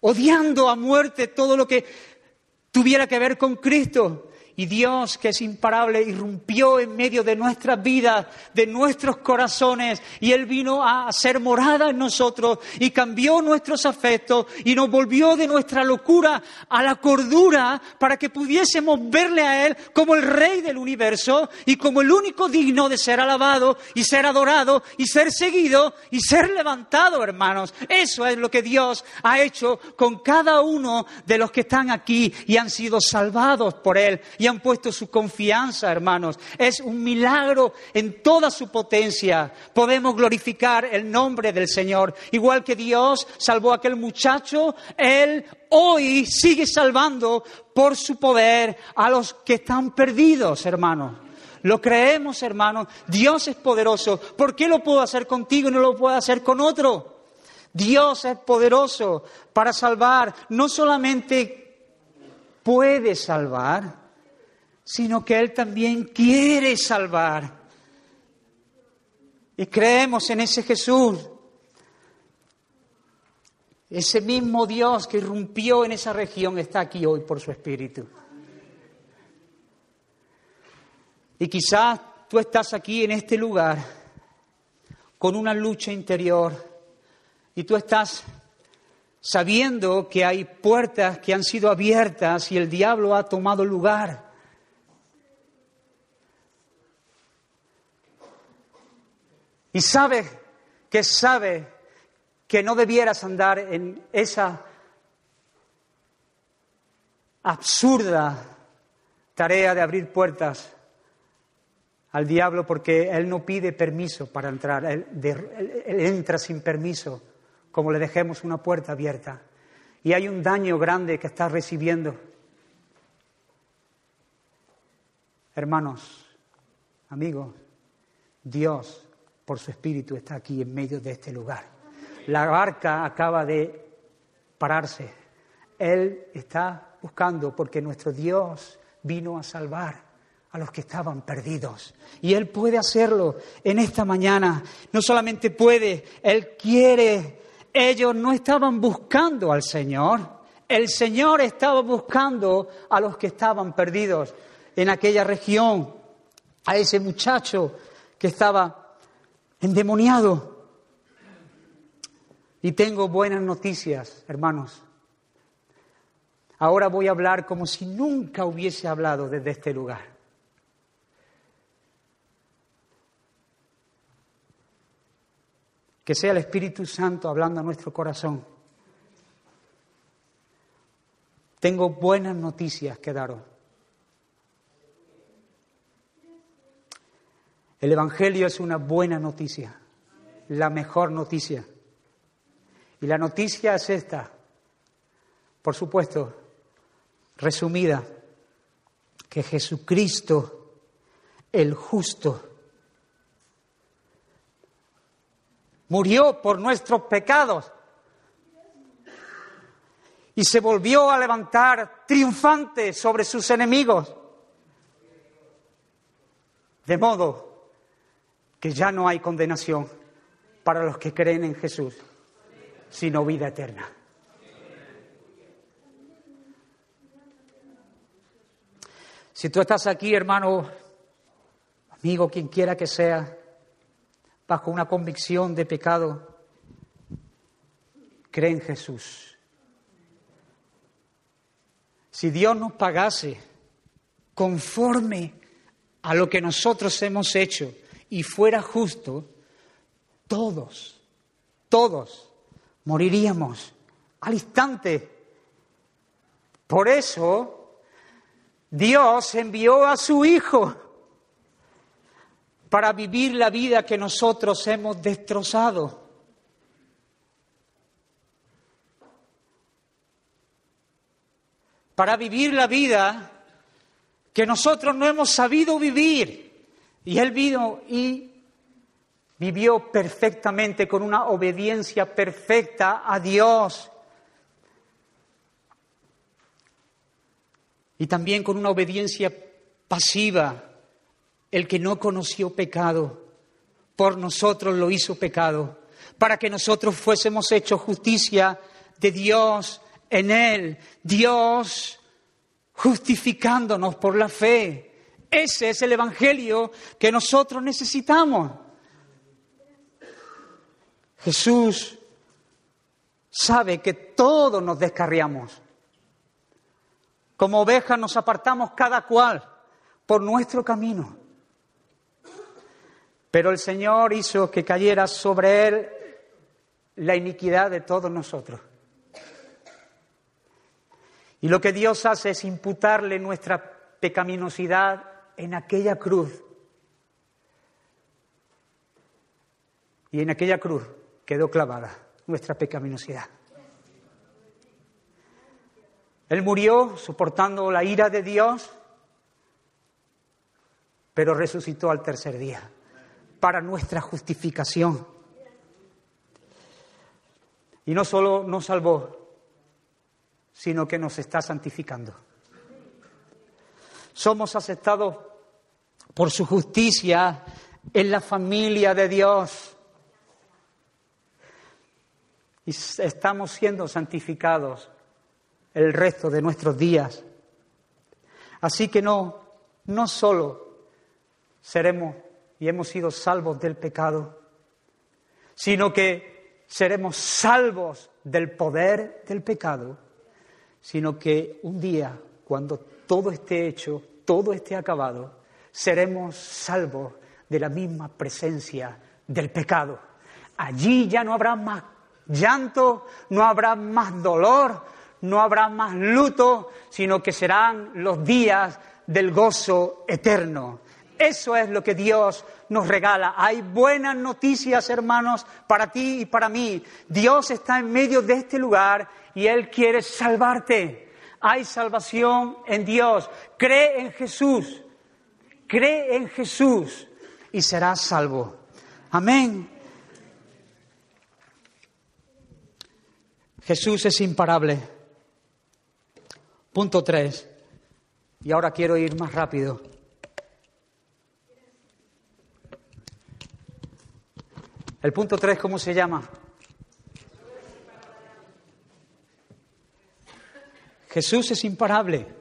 odiando a muerte todo lo que tuviera que ver con Cristo. Y Dios, que es imparable, irrumpió en medio de nuestras vidas, de nuestros corazones, y Él vino a ser morada en nosotros y cambió nuestros afectos y nos volvió de nuestra locura a la cordura para que pudiésemos verle a Él como el Rey del universo y como el único digno de ser alabado y ser adorado y ser seguido y ser levantado, hermanos. Eso es lo que Dios ha hecho con cada uno de los que están aquí y han sido salvados por Él han puesto su confianza, hermanos. Es un milagro en toda su potencia. Podemos glorificar el nombre del Señor. Igual que Dios salvó a aquel muchacho, Él hoy sigue salvando por su poder a los que están perdidos, hermanos. Lo creemos, hermanos. Dios es poderoso. ¿Por qué lo puedo hacer contigo y no lo puedo hacer con otro? Dios es poderoso para salvar. No solamente puede salvar, sino que Él también quiere salvar. Y creemos en ese Jesús, ese mismo Dios que irrumpió en esa región está aquí hoy por su Espíritu. Y quizás tú estás aquí en este lugar con una lucha interior y tú estás sabiendo que hay puertas que han sido abiertas y el diablo ha tomado lugar. Y sabe que sabe que no debieras andar en esa absurda tarea de abrir puertas al diablo porque él no pide permiso para entrar, él, entra sin permiso, como le dejemos una puerta abierta. Y hay un daño grande que está recibiendo. Hermanos, amigos, Dios, por su Espíritu, está aquí en medio de este lugar. La barca acaba de pararse. Él está buscando porque nuestro Dios vino a salvar a los que estaban perdidos. Y Él puede hacerlo en esta mañana. No solamente puede, Él quiere. Ellos no estaban buscando al Señor. El Señor estaba buscando a los que estaban perdidos en aquella región, a ese muchacho que estaba endemoniado. Y tengo buenas noticias, hermanos. Ahora voy a hablar como si nunca hubiese hablado desde este lugar. Que sea el Espíritu Santo hablando a nuestro corazón. Tengo buenas noticias que daros. El Evangelio es una buena noticia, la mejor noticia. Y la noticia es esta, por supuesto, resumida, que Jesucristo, el justo, murió por nuestros pecados y se volvió a levantar triunfante sobre sus enemigos. De modo que ya no hay condenación para los que creen en Jesús, sino vida eterna. Si tú estás aquí, hermano, amigo, quien quiera que sea, bajo una convicción de pecado, cree en Jesús. Si Dios nos pagase conforme a lo que nosotros hemos hecho y fuera justo, todos, todos moriríamos al instante. Por eso Dios envió a su Hijo para vivir la vida que nosotros hemos destrozado. Para vivir la vida que nosotros no hemos sabido vivir. Y Él vino y vivió perfectamente con una obediencia perfecta a Dios. Y también con una obediencia pasiva el que no conoció pecado, por nosotros lo hizo pecado, para que nosotros fuésemos hechos justicia de Dios en Él, Dios justificándonos por la fe. Ese es el Evangelio que nosotros necesitamos. Jesús sabe que todos nos descarriamos. Como ovejas nos apartamos cada cual por nuestro camino. Pero el Señor hizo que cayera sobre él la iniquidad de todos nosotros. Y lo que Dios hace es imputarle nuestra pecaminosidad en aquella cruz. Y en aquella cruz quedó clavada nuestra pecaminosidad. Él murió soportando la ira de Dios, pero resucitó al tercer día para nuestra justificación. Y no solo nos salvó, sino que nos está santificando. Somos aceptados por su justicia en la familia de Dios. Y estamos siendo santificados el resto de nuestros días. Así que no, no solo seremos y hemos sido salvos del pecado, sino que seremos salvos del poder del pecado, sino que un día, cuando todo esté hecho, todo esté acabado, seremos salvos de la misma presencia del pecado. Allí ya no habrá más llanto, no habrá más dolor, no habrá más luto, sino que serán los días del gozo eterno Eso es lo que Dios nos regala. Hay buenas noticias, hermanos, para ti y para mí. Dios está en medio de este lugar y Él quiere salvarte. Hay salvación en Dios. Cree en Jesús. Cree en Jesús y serás salvo. Amén. Jesús es imparable. Punto tres. Y ahora quiero ir más rápido. El punto tres, ¿cómo se llama? Jesús es imparable.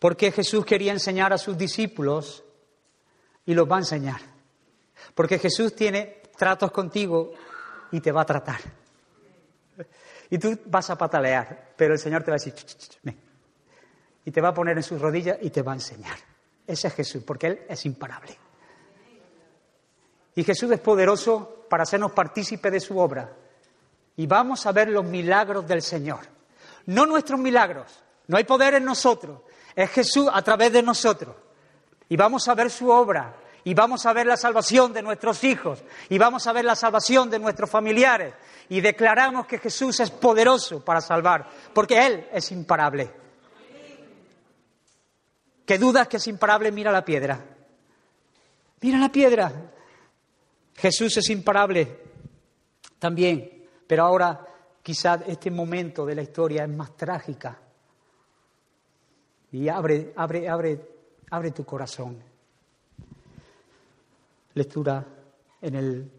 Porque Jesús quería enseñar a sus discípulos y los va a enseñar. Porque Jesús tiene tratos contigo y te va a tratar. Y tú vas a patalear, pero el Señor te va a decir, y te va a poner en sus rodillas y te va a enseñar. Ese es Jesús, porque Él es imparable. Y Jesús es poderoso para hacernos partícipe de su obra. Y vamos a ver los milagros del Señor. No nuestros milagros, no hay poder en nosotros, es Jesús a través de nosotros. Y vamos a ver su obra, y vamos a ver la salvación de nuestros hijos, y vamos a ver la salvación de nuestros familiares, y declaramos que Jesús es poderoso para salvar, porque Él es imparable. ¿Qué dudas que es imparable? Mira la piedra. Mira la piedra. Jesús es imparable también, pero ahora quizás este momento de la historia es más trágica. Y abre, abre, abre, abre tu corazón. Lectura en el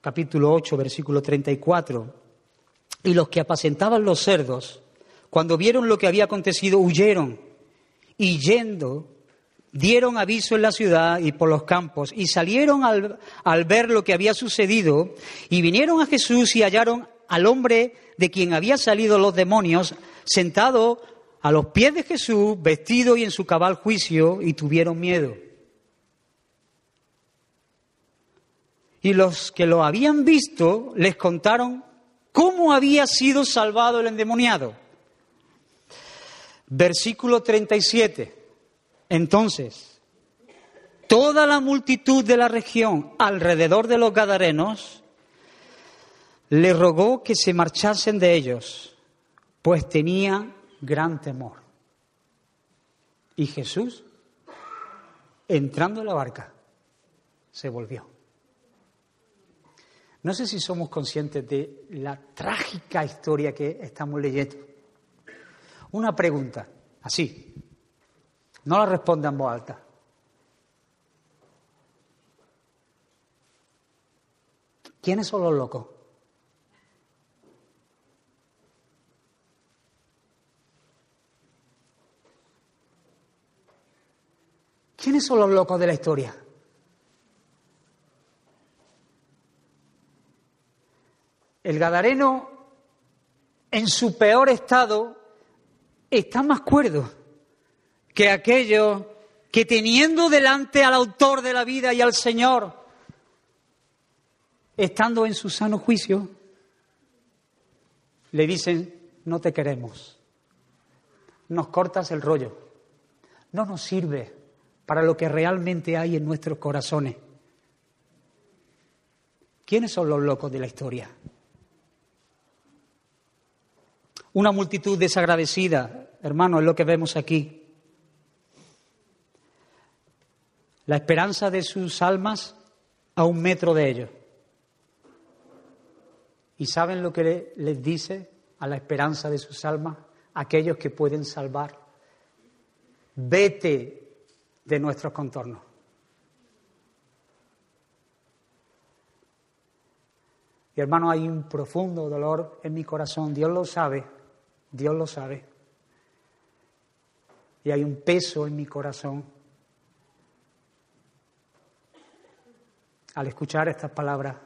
capítulo 8, versículo 34. Y los que apacentaban los cerdos, cuando vieron lo que había acontecido, huyeron. Y yendo, dieron aviso en la ciudad y por los campos. Y salieron al, al ver lo que había sucedido. Y vinieron a Jesús y hallaron al hombre de quien había salido los demonios sentado a los pies de Jesús, vestido y en su cabal juicio, y tuvieron miedo. y los que lo habían visto les contaron cómo había sido salvado el endemoniado. Versículo 37. Entonces, toda la multitud de la región alrededor de los Gadarenos le rogó que se marchasen de ellos, pues tenía gran temor. Y Jesús, entrando en la barca, se volvió. No sé si somos conscientes de la trágica historia que estamos leyendo. Una pregunta, así. No la responda en voz alta. ¿Quiénes son los locos? ¿Quiénes son los locos de la historia? El Gadareno, en su peor estado, está más cuerdo que aquello que teniendo delante al autor de la vida y al Señor, estando en su sano juicio, le dicen, no te queremos, nos cortas el rollo, no nos sirve para lo que realmente hay en nuestros corazones. ¿Quiénes son los locos de la historia? Una multitud desagradecida, hermano, es lo que vemos aquí. La esperanza de sus almas a un metro de ellos. ¿Y saben lo que les dice a la esperanza de sus almas? Aquellos que pueden salvar. Vete de nuestros contornos. Y hermano, hay un profundo dolor en mi corazón, Dios lo sabe. Dios lo sabe. Y hay un peso en mi corazón al escuchar estas palabras.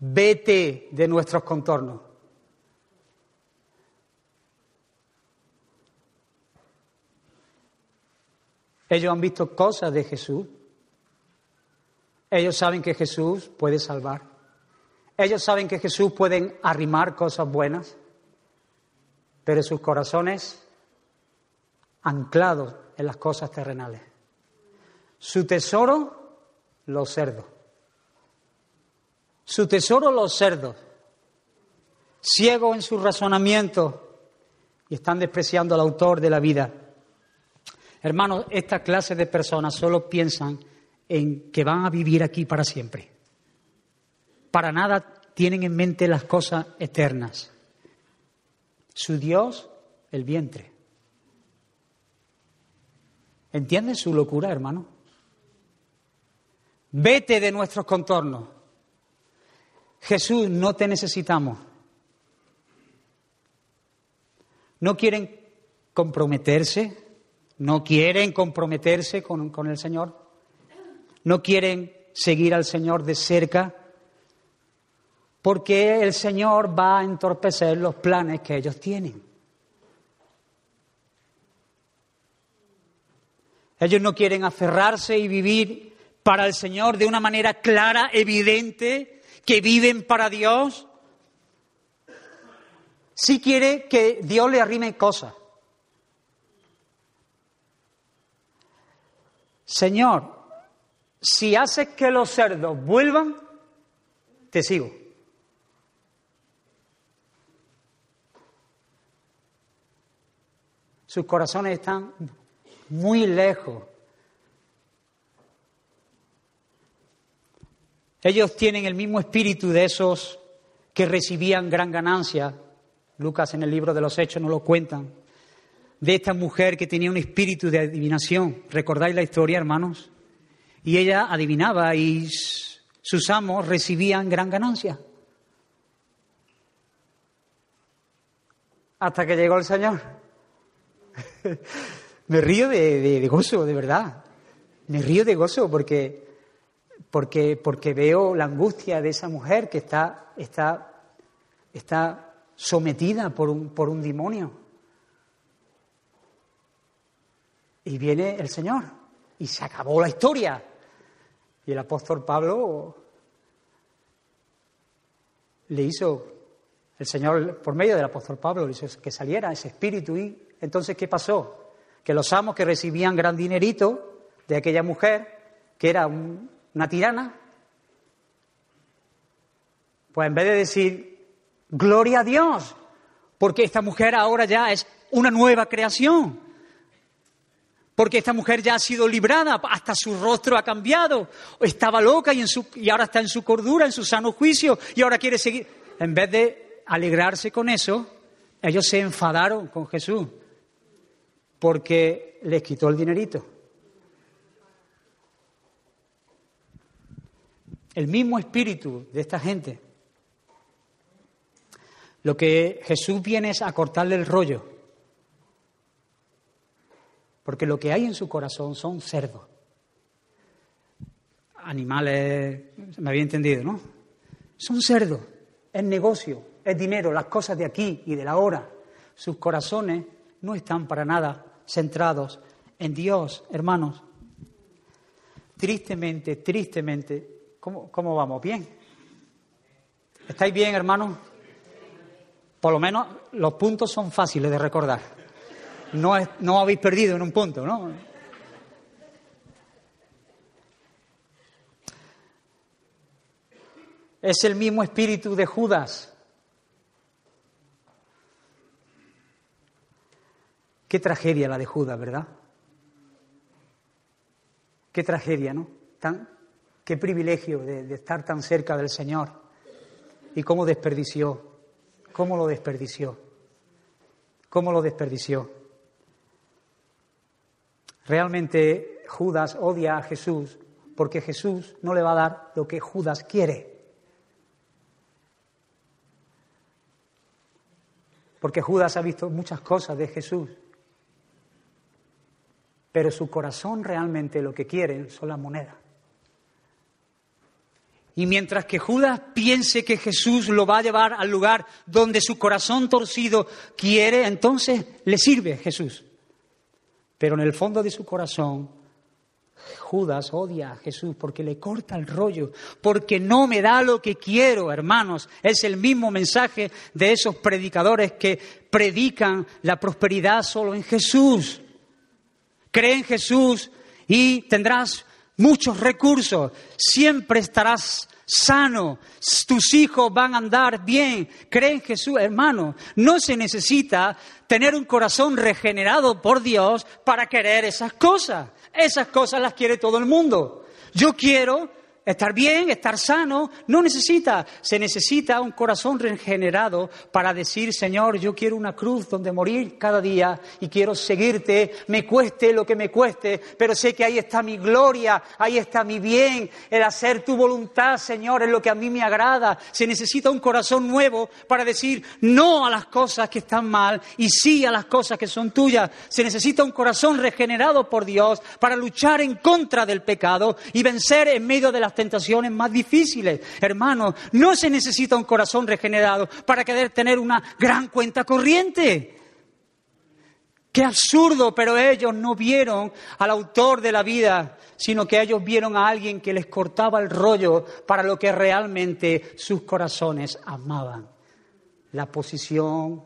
Vete de nuestros contornos. Ellos han visto cosas de Jesús. Ellos saben que Jesús puede salvar. Ellos saben que Jesús puede arrimar cosas buenas pero sus corazones anclados en las cosas terrenales. Su tesoro, los cerdos. Su tesoro, los cerdos. Ciego en su razonamiento y están despreciando al autor de la vida. Hermanos, esta clase de personas solo piensan en que van a vivir aquí para siempre. Para nada tienen en mente las cosas eternas. Su Dios, el vientre. ¿Entiendes su locura, hermano? Vete de nuestros contornos. Jesús, no te necesitamos. No quieren comprometerse, no quieren comprometerse con, con el Señor, no quieren seguir al Señor de cerca, porque el Señor va a entorpecer los planes que ellos tienen. Ellos no quieren aferrarse y vivir para el Señor de una manera clara, evidente, que viven para Dios. Sí quiere que Dios le arrime cosas. Señor, si haces que los cerdos vuelvan, te sigo. Sus corazones están muy lejos. Ellos tienen el mismo espíritu de esos que recibían gran ganancia. Lucas en el libro de los Hechos nos lo cuentan. De esta mujer que tenía un espíritu de adivinación. ¿Recordáis la historia, hermanos? Y ella adivinaba y sus amos recibían gran ganancia. Hasta que llegó el Señor. Me río de, gozo, de verdad. Me río de gozo porque, porque, porque veo la angustia de esa mujer que está, está, está sometida por un, por un demonio. Y viene el Señor y se acabó la historia. Y el apóstol Pablo le hizo, el Señor por medio del apóstol Pablo le hizo que saliera ese espíritu. Y entonces, ¿qué pasó? que los amos que recibían gran dinerito de aquella mujer, que era una tirana, pues en vez de decir, gloria a Dios, porque esta mujer ahora ya es una nueva creación, porque esta mujer ya ha sido librada, hasta su rostro ha cambiado, estaba loca y, en su, y ahora está en su cordura, en su sano juicio, y ahora quiere seguir. En vez de alegrarse con eso, ellos se enfadaron con Jesús porque les quitó el dinerito. El mismo espíritu de esta gente. Lo que Jesús viene es a cortarle el rollo. Porque lo que hay en su corazón son cerdos. Animales, me había entendido, ¿no? Son cerdos. Es negocio, es dinero, las cosas de aquí y de la hora. Sus corazones no están para nada centrados en Dios, hermanos. Tristemente, tristemente, ¿cómo, cómo vamos? ¿Bien? ¿Estáis bien, hermanos? Por lo menos los puntos son fáciles de recordar. No, no habéis perdido en un punto, ¿no? Es el mismo espíritu de Judas Qué tragedia la de Judas, ¿verdad? Qué tragedia, ¿no? Tan, qué privilegio de, estar tan cerca del Señor. Y cómo desperdició, cómo lo desperdició, cómo lo desperdició. Realmente Judas odia a Jesús porque Jesús no le va a dar lo que Judas quiere. Porque Judas ha visto muchas cosas de Jesús pero su corazón realmente lo que quiere son las monedas. Y mientras que Judas piense que Jesús lo va a llevar al lugar donde su corazón torcido quiere, entonces le sirve Jesús. Pero en el fondo de su corazón, Judas odia a Jesús porque le corta el rollo, porque no me da lo que quiero, hermanos. Es el mismo mensaje de esos predicadores que predican la prosperidad solo en Jesús cree en Jesús y tendrás muchos recursos, siempre estarás sano, tus hijos van a andar bien. Cree en Jesús, hermano. No se necesita tener un corazón regenerado por Dios para querer esas cosas. Esas cosas las quiere todo el mundo. Yo quiero Estar bien, estar sano, no necesita, se necesita un corazón regenerado para decir, Señor, yo quiero una cruz donde morir cada día y quiero seguirte, me cueste lo que me cueste, pero sé que ahí está mi gloria, ahí está mi bien, el hacer tu voluntad, Señor, es lo que a mí me agrada. Se necesita un corazón nuevo para decir no a las cosas que están mal y sí a las cosas que son tuyas. Se necesita un corazón regenerado por Dios para luchar en contra del pecado y vencer en medio de las tentaciones más difíciles. Hermanos, no se necesita un corazón regenerado para querer tener una gran cuenta corriente. Qué absurdo, pero ellos no vieron al autor de la vida, sino que ellos vieron a alguien que les cortaba el rollo para lo que realmente sus corazones amaban. La posición,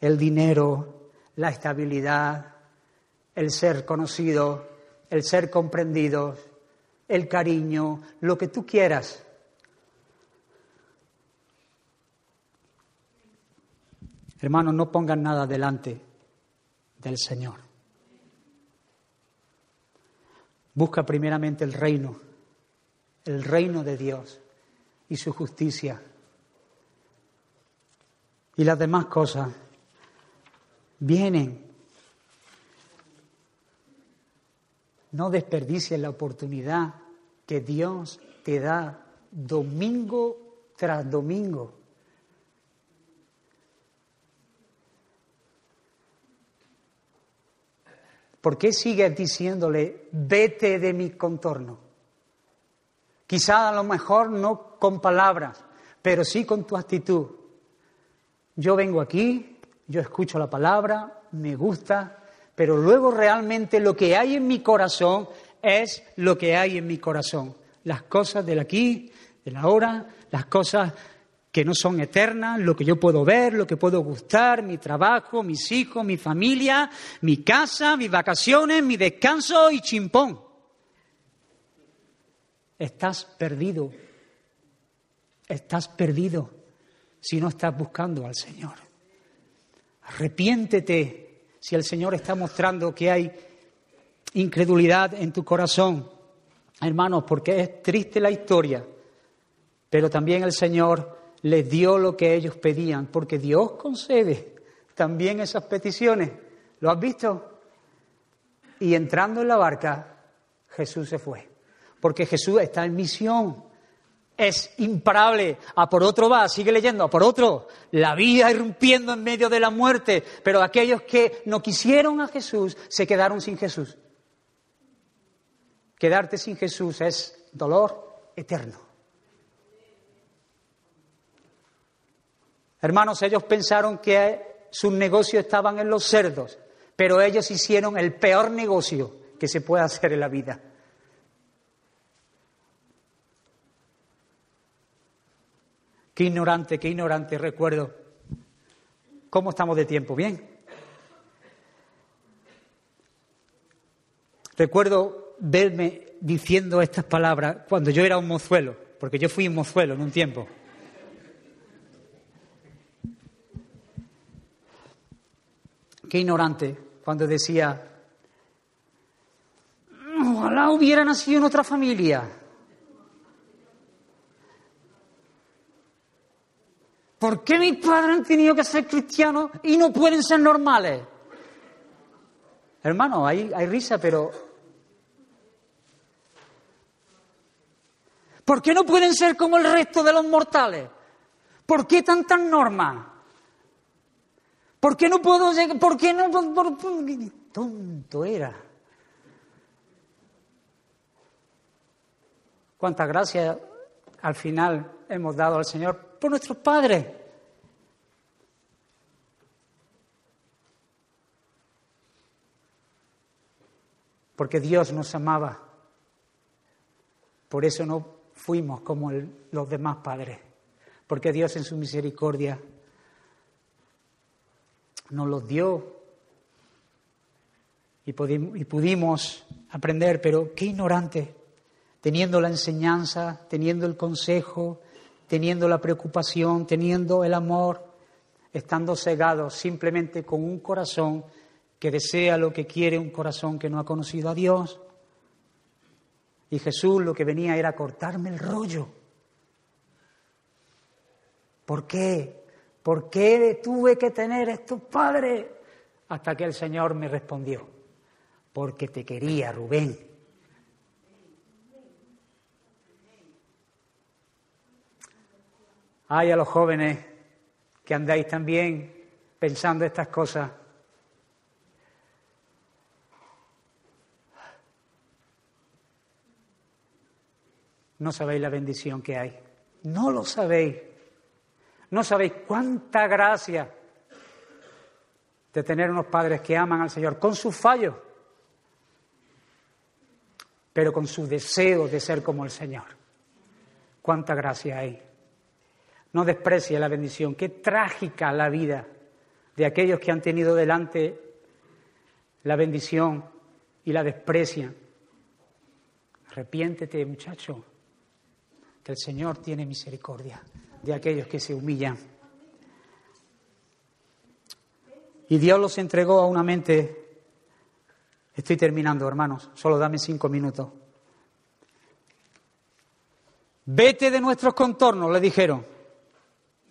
el dinero, la estabilidad, el ser conocido, el ser comprendido, el cariño, lo que tú quieras. Hermanos, no pongan nada delante del Señor. Busca primeramente el reino, el reino de Dios y su justicia. Y las demás cosas vienen No desperdicies la oportunidad que Dios te da domingo tras domingo. ¿Por qué sigues diciéndole, vete de mi contorno? Quizá a lo mejor no con palabras, pero sí con tu actitud. Yo vengo aquí, yo escucho la palabra, me gusta, pero luego realmente lo que hay en mi corazón es lo que hay en mi corazón. Las cosas del aquí, del ahora, las cosas que no son eternas, lo que yo puedo ver, lo que puedo gustar, mi trabajo, mis hijos, mi familia, mi casa, mis vacaciones, mi descanso y chimpón. Estás perdido. Estás perdido si no estás buscando al Señor. Arrepiéntete si el Señor está mostrando que hay incredulidad en tu corazón, hermanos, porque es triste la historia, pero también el Señor les dio lo que ellos pedían, porque Dios concede también esas peticiones. ¿Lo has visto? Y entrando en la barca, Jesús se fue, porque Jesús está en misión es imparable. A por otro va, sigue leyendo, a por otro. La vida irrumpiendo en medio de la muerte. Pero aquellos que no quisieron a Jesús se quedaron sin Jesús. Quedarte sin Jesús es dolor eterno. Hermanos, ellos pensaron que sus negocios estaban en los cerdos, pero ellos hicieron el peor negocio que se puede hacer en la vida. Qué ignorante, qué ignorante recuerdo. ¿Cómo estamos de tiempo? ¿Bien? Recuerdo verme diciendo estas palabras cuando yo era un mozuelo, porque yo fui un mozuelo en un tiempo. Qué ignorante cuando decía, ojalá hubiera nacido en otra familia. ¿Por qué mis padres han tenido que ser cristianos y no pueden ser normales? Hermano, hay, hay risa, pero... ¿Por qué no pueden ser como el resto de los mortales? ¿Por qué tantas normas? ¿Por qué no puedo llegar? ¿Por qué no? Por, tonto era. Cuántas gracias al final hemos dado al Señor por nuestros padres. Porque Dios nos amaba. Por eso no fuimos como los demás padres. Porque Dios en su misericordia nos los dio y pudimos aprender, pero qué ignorante teniendo la enseñanza, teniendo el consejo, teniendo la preocupación, teniendo el amor, estando cegados simplemente con un corazón que desea lo que quiere un corazón que no ha conocido a Dios. Y Jesús lo que venía era cortarme el rollo. ¿Por qué? ¿Por qué tuve que tener estos padres? Hasta que el Señor me respondió, porque te quería, Rubén. Hay a los jóvenes que andáis también pensando estas cosas. No sabéis la bendición que hay. No lo sabéis. No sabéis cuánta gracia de tener unos padres que aman al Señor con sus fallos, pero con su deseo de ser como el Señor. Cuánta gracia hay. No desprecie la bendición. Qué trágica la vida de aquellos que han tenido delante la bendición y la desprecian. Arrepiéntete, muchacho, que el Señor tiene misericordia de aquellos que se humillan. Y Dios los entregó a una mente. Estoy terminando, hermanos, solo dame cinco minutos. Vete de nuestros contornos, le dijeron.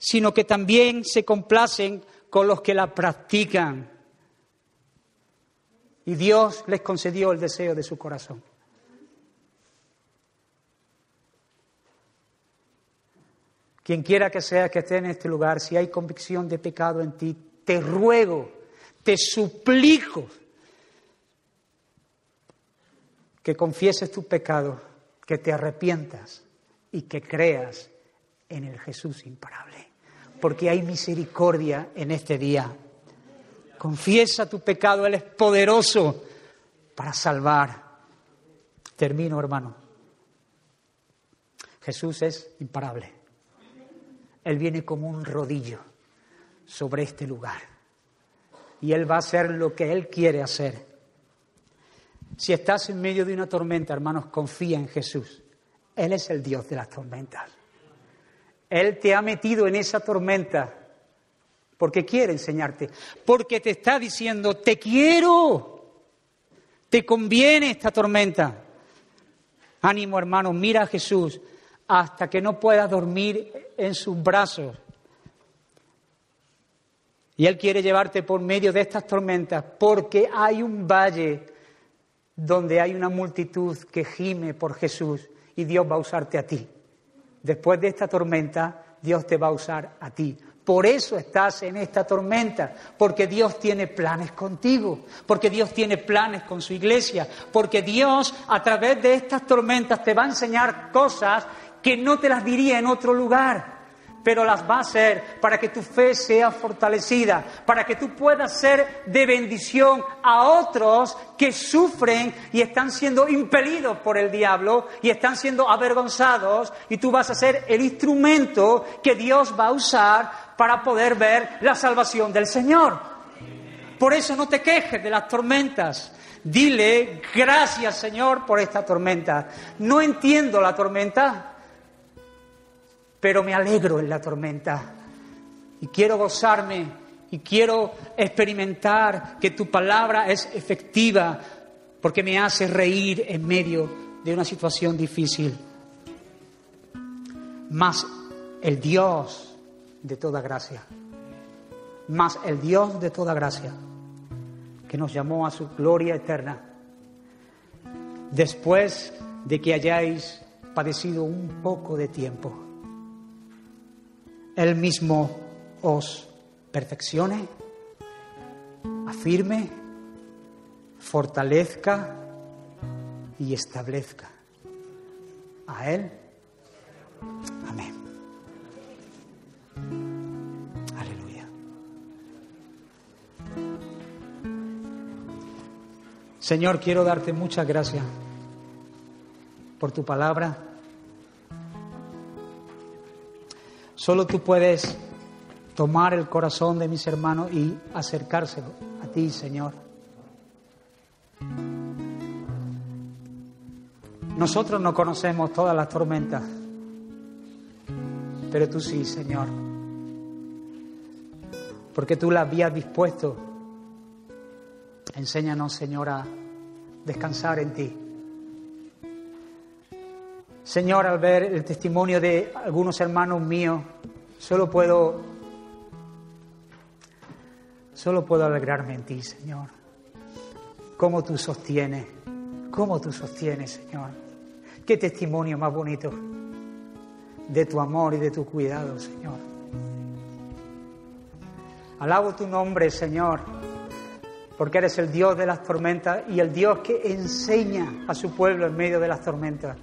sino que también se complacen con los que la practican. Y Dios les concedió el deseo de su corazón. Quien quiera que sea que esté en este lugar, si hay convicción de pecado en ti, te ruego, te suplico que confieses tu pecado, que te arrepientas y que creas en el Jesús imparable porque hay misericordia en este día. Confiesa tu pecado, Él es poderoso para salvar. Termino, hermano. Jesús es imparable. Él viene como un rodillo sobre este lugar. Y Él va a hacer lo que Él quiere hacer. Si estás en medio de una tormenta, hermanos, confía en Jesús. Él es el Dios de las tormentas. Él te ha metido en esa tormenta porque quiere enseñarte, porque te está diciendo, te quiero, te conviene esta tormenta. Ánimo hermano, mira a Jesús hasta que no puedas dormir en sus brazos. Y Él quiere llevarte por medio de estas tormentas porque hay un valle donde hay una multitud que gime por Jesús y Dios va a usarte a ti. Después de esta tormenta, Dios te va a usar a ti. Por eso estás en esta tormenta, porque Dios tiene planes contigo, porque Dios tiene planes con su iglesia, porque Dios a través de estas tormentas te va a enseñar cosas que no te las diría en otro lugar pero las va a hacer para que tu fe sea fortalecida, para que tú puedas ser de bendición a otros que sufren y están siendo impelidos por el diablo y están siendo avergonzados y tú vas a ser el instrumento que Dios va a usar para poder ver la salvación del Señor. Por eso no te quejes de las tormentas. Dile, gracias Señor por esta tormenta. No entiendo la tormenta, pero me alegro en la tormenta y quiero gozarme y quiero experimentar que tu palabra es efectiva porque me hace reír en medio de una situación difícil. Mas el Dios de toda gracia mas el Dios de toda gracia, que nos llamó a su gloria eterna, después de que hayáis padecido un poco de tiempo, Él mismo os perfeccione, afirme, fortalezca y establezca. A Él. Amén. Aleluya. Señor, quiero darte muchas gracias por tu palabra. Solo tú puedes tomar el corazón de mis hermanos y acercárselo a ti, Señor. Nosotros no conocemos todas las tormentas, pero tú sí, Señor. Porque tú las habías dispuesto. Enséñanos, Señor, a descansar en ti. Señor, al ver el testimonio de algunos hermanos míos, solo puedo solo puedo alegrarme en ti, Señor. Cómo tú sostienes, cómo tú sostienes, Señor. Qué testimonio más bonito de tu amor y de tu cuidado, Señor. Alabo tu nombre, Señor, porque eres el Dios de las tormentas y el Dios que enseña a su pueblo en medio de las tormentas.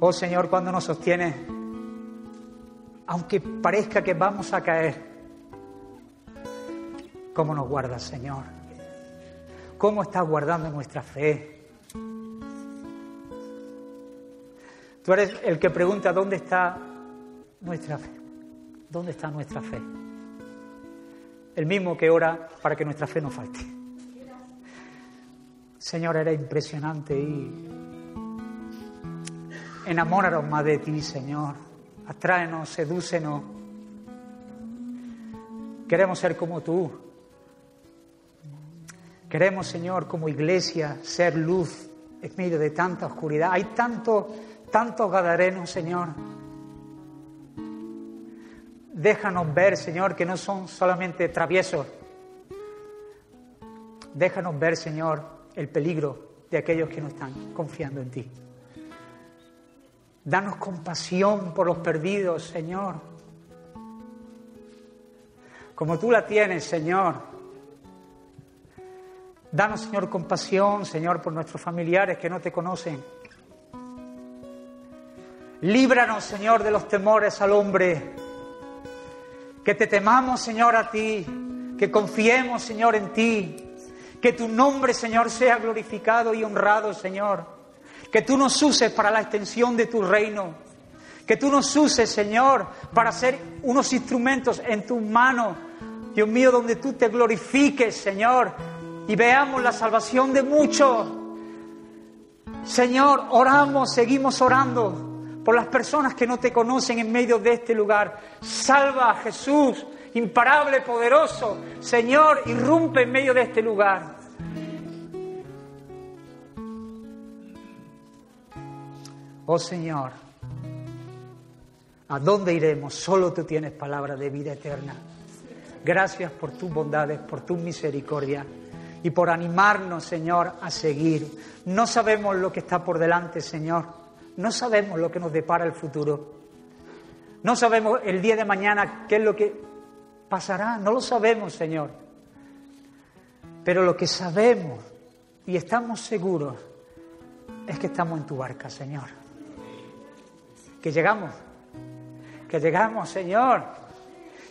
Oh Señor, cuando nos sostienes, aunque parezca que vamos a caer, ¿cómo nos guardas, Señor? ¿Cómo estás guardando nuestra fe? Tú eres el que pregunta dónde está nuestra fe. ¿Dónde está nuestra fe? El mismo que ora para que nuestra fe no falte. Señor, era impresionante y enamóranos más de ti, Señor. Atráenos, sedúcenos. Queremos ser como tú. Queremos, Señor, como iglesia, ser luz en medio de tanta oscuridad. Hay tantos, tantos gadarenos, Señor. Déjanos ver, Señor, que no son solamente traviesos. Déjanos ver, Señor, el peligro de aquellos que no están confiando en ti. Danos compasión por los perdidos, Señor. Como tú la tienes, Señor. Danos, Señor, compasión, Señor, por nuestros familiares que no te conocen. Líbranos, Señor, de los temores al hombre. Que te temamos, Señor, a ti. Que confiemos, Señor, en ti. Que tu nombre, Señor, sea glorificado y honrado, Señor. Que tú nos uses para la extensión de tu reino. Que tú nos uses, Señor, para ser unos instrumentos en tus manos. Dios mío, donde tú te glorifiques, Señor, y veamos la salvación de muchos. Señor, oramos, seguimos orando por las personas que no te conocen en medio de este lugar. Salva a Jesús, imparable, poderoso. Señor, irrumpe en medio de este lugar. Oh Señor, ¿a dónde iremos? Solo tú tienes palabra de vida eterna. Gracias por tus bondades, por tu misericordia y por animarnos, Señor, a seguir. No sabemos lo que está por delante, Señor. No sabemos lo que nos depara el futuro. No sabemos el día de mañana qué es lo que pasará. No lo sabemos, Señor. Pero lo que sabemos y estamos seguros es que estamos en tu barca, Señor que llegamos, que llegamos, Señor,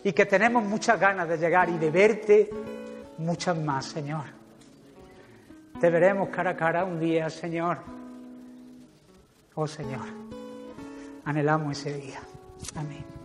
y que tenemos muchas ganas de llegar y de verte muchas más, Señor. Te veremos cara a cara un día, Señor. Oh Señor, anhelamos ese día. Amén.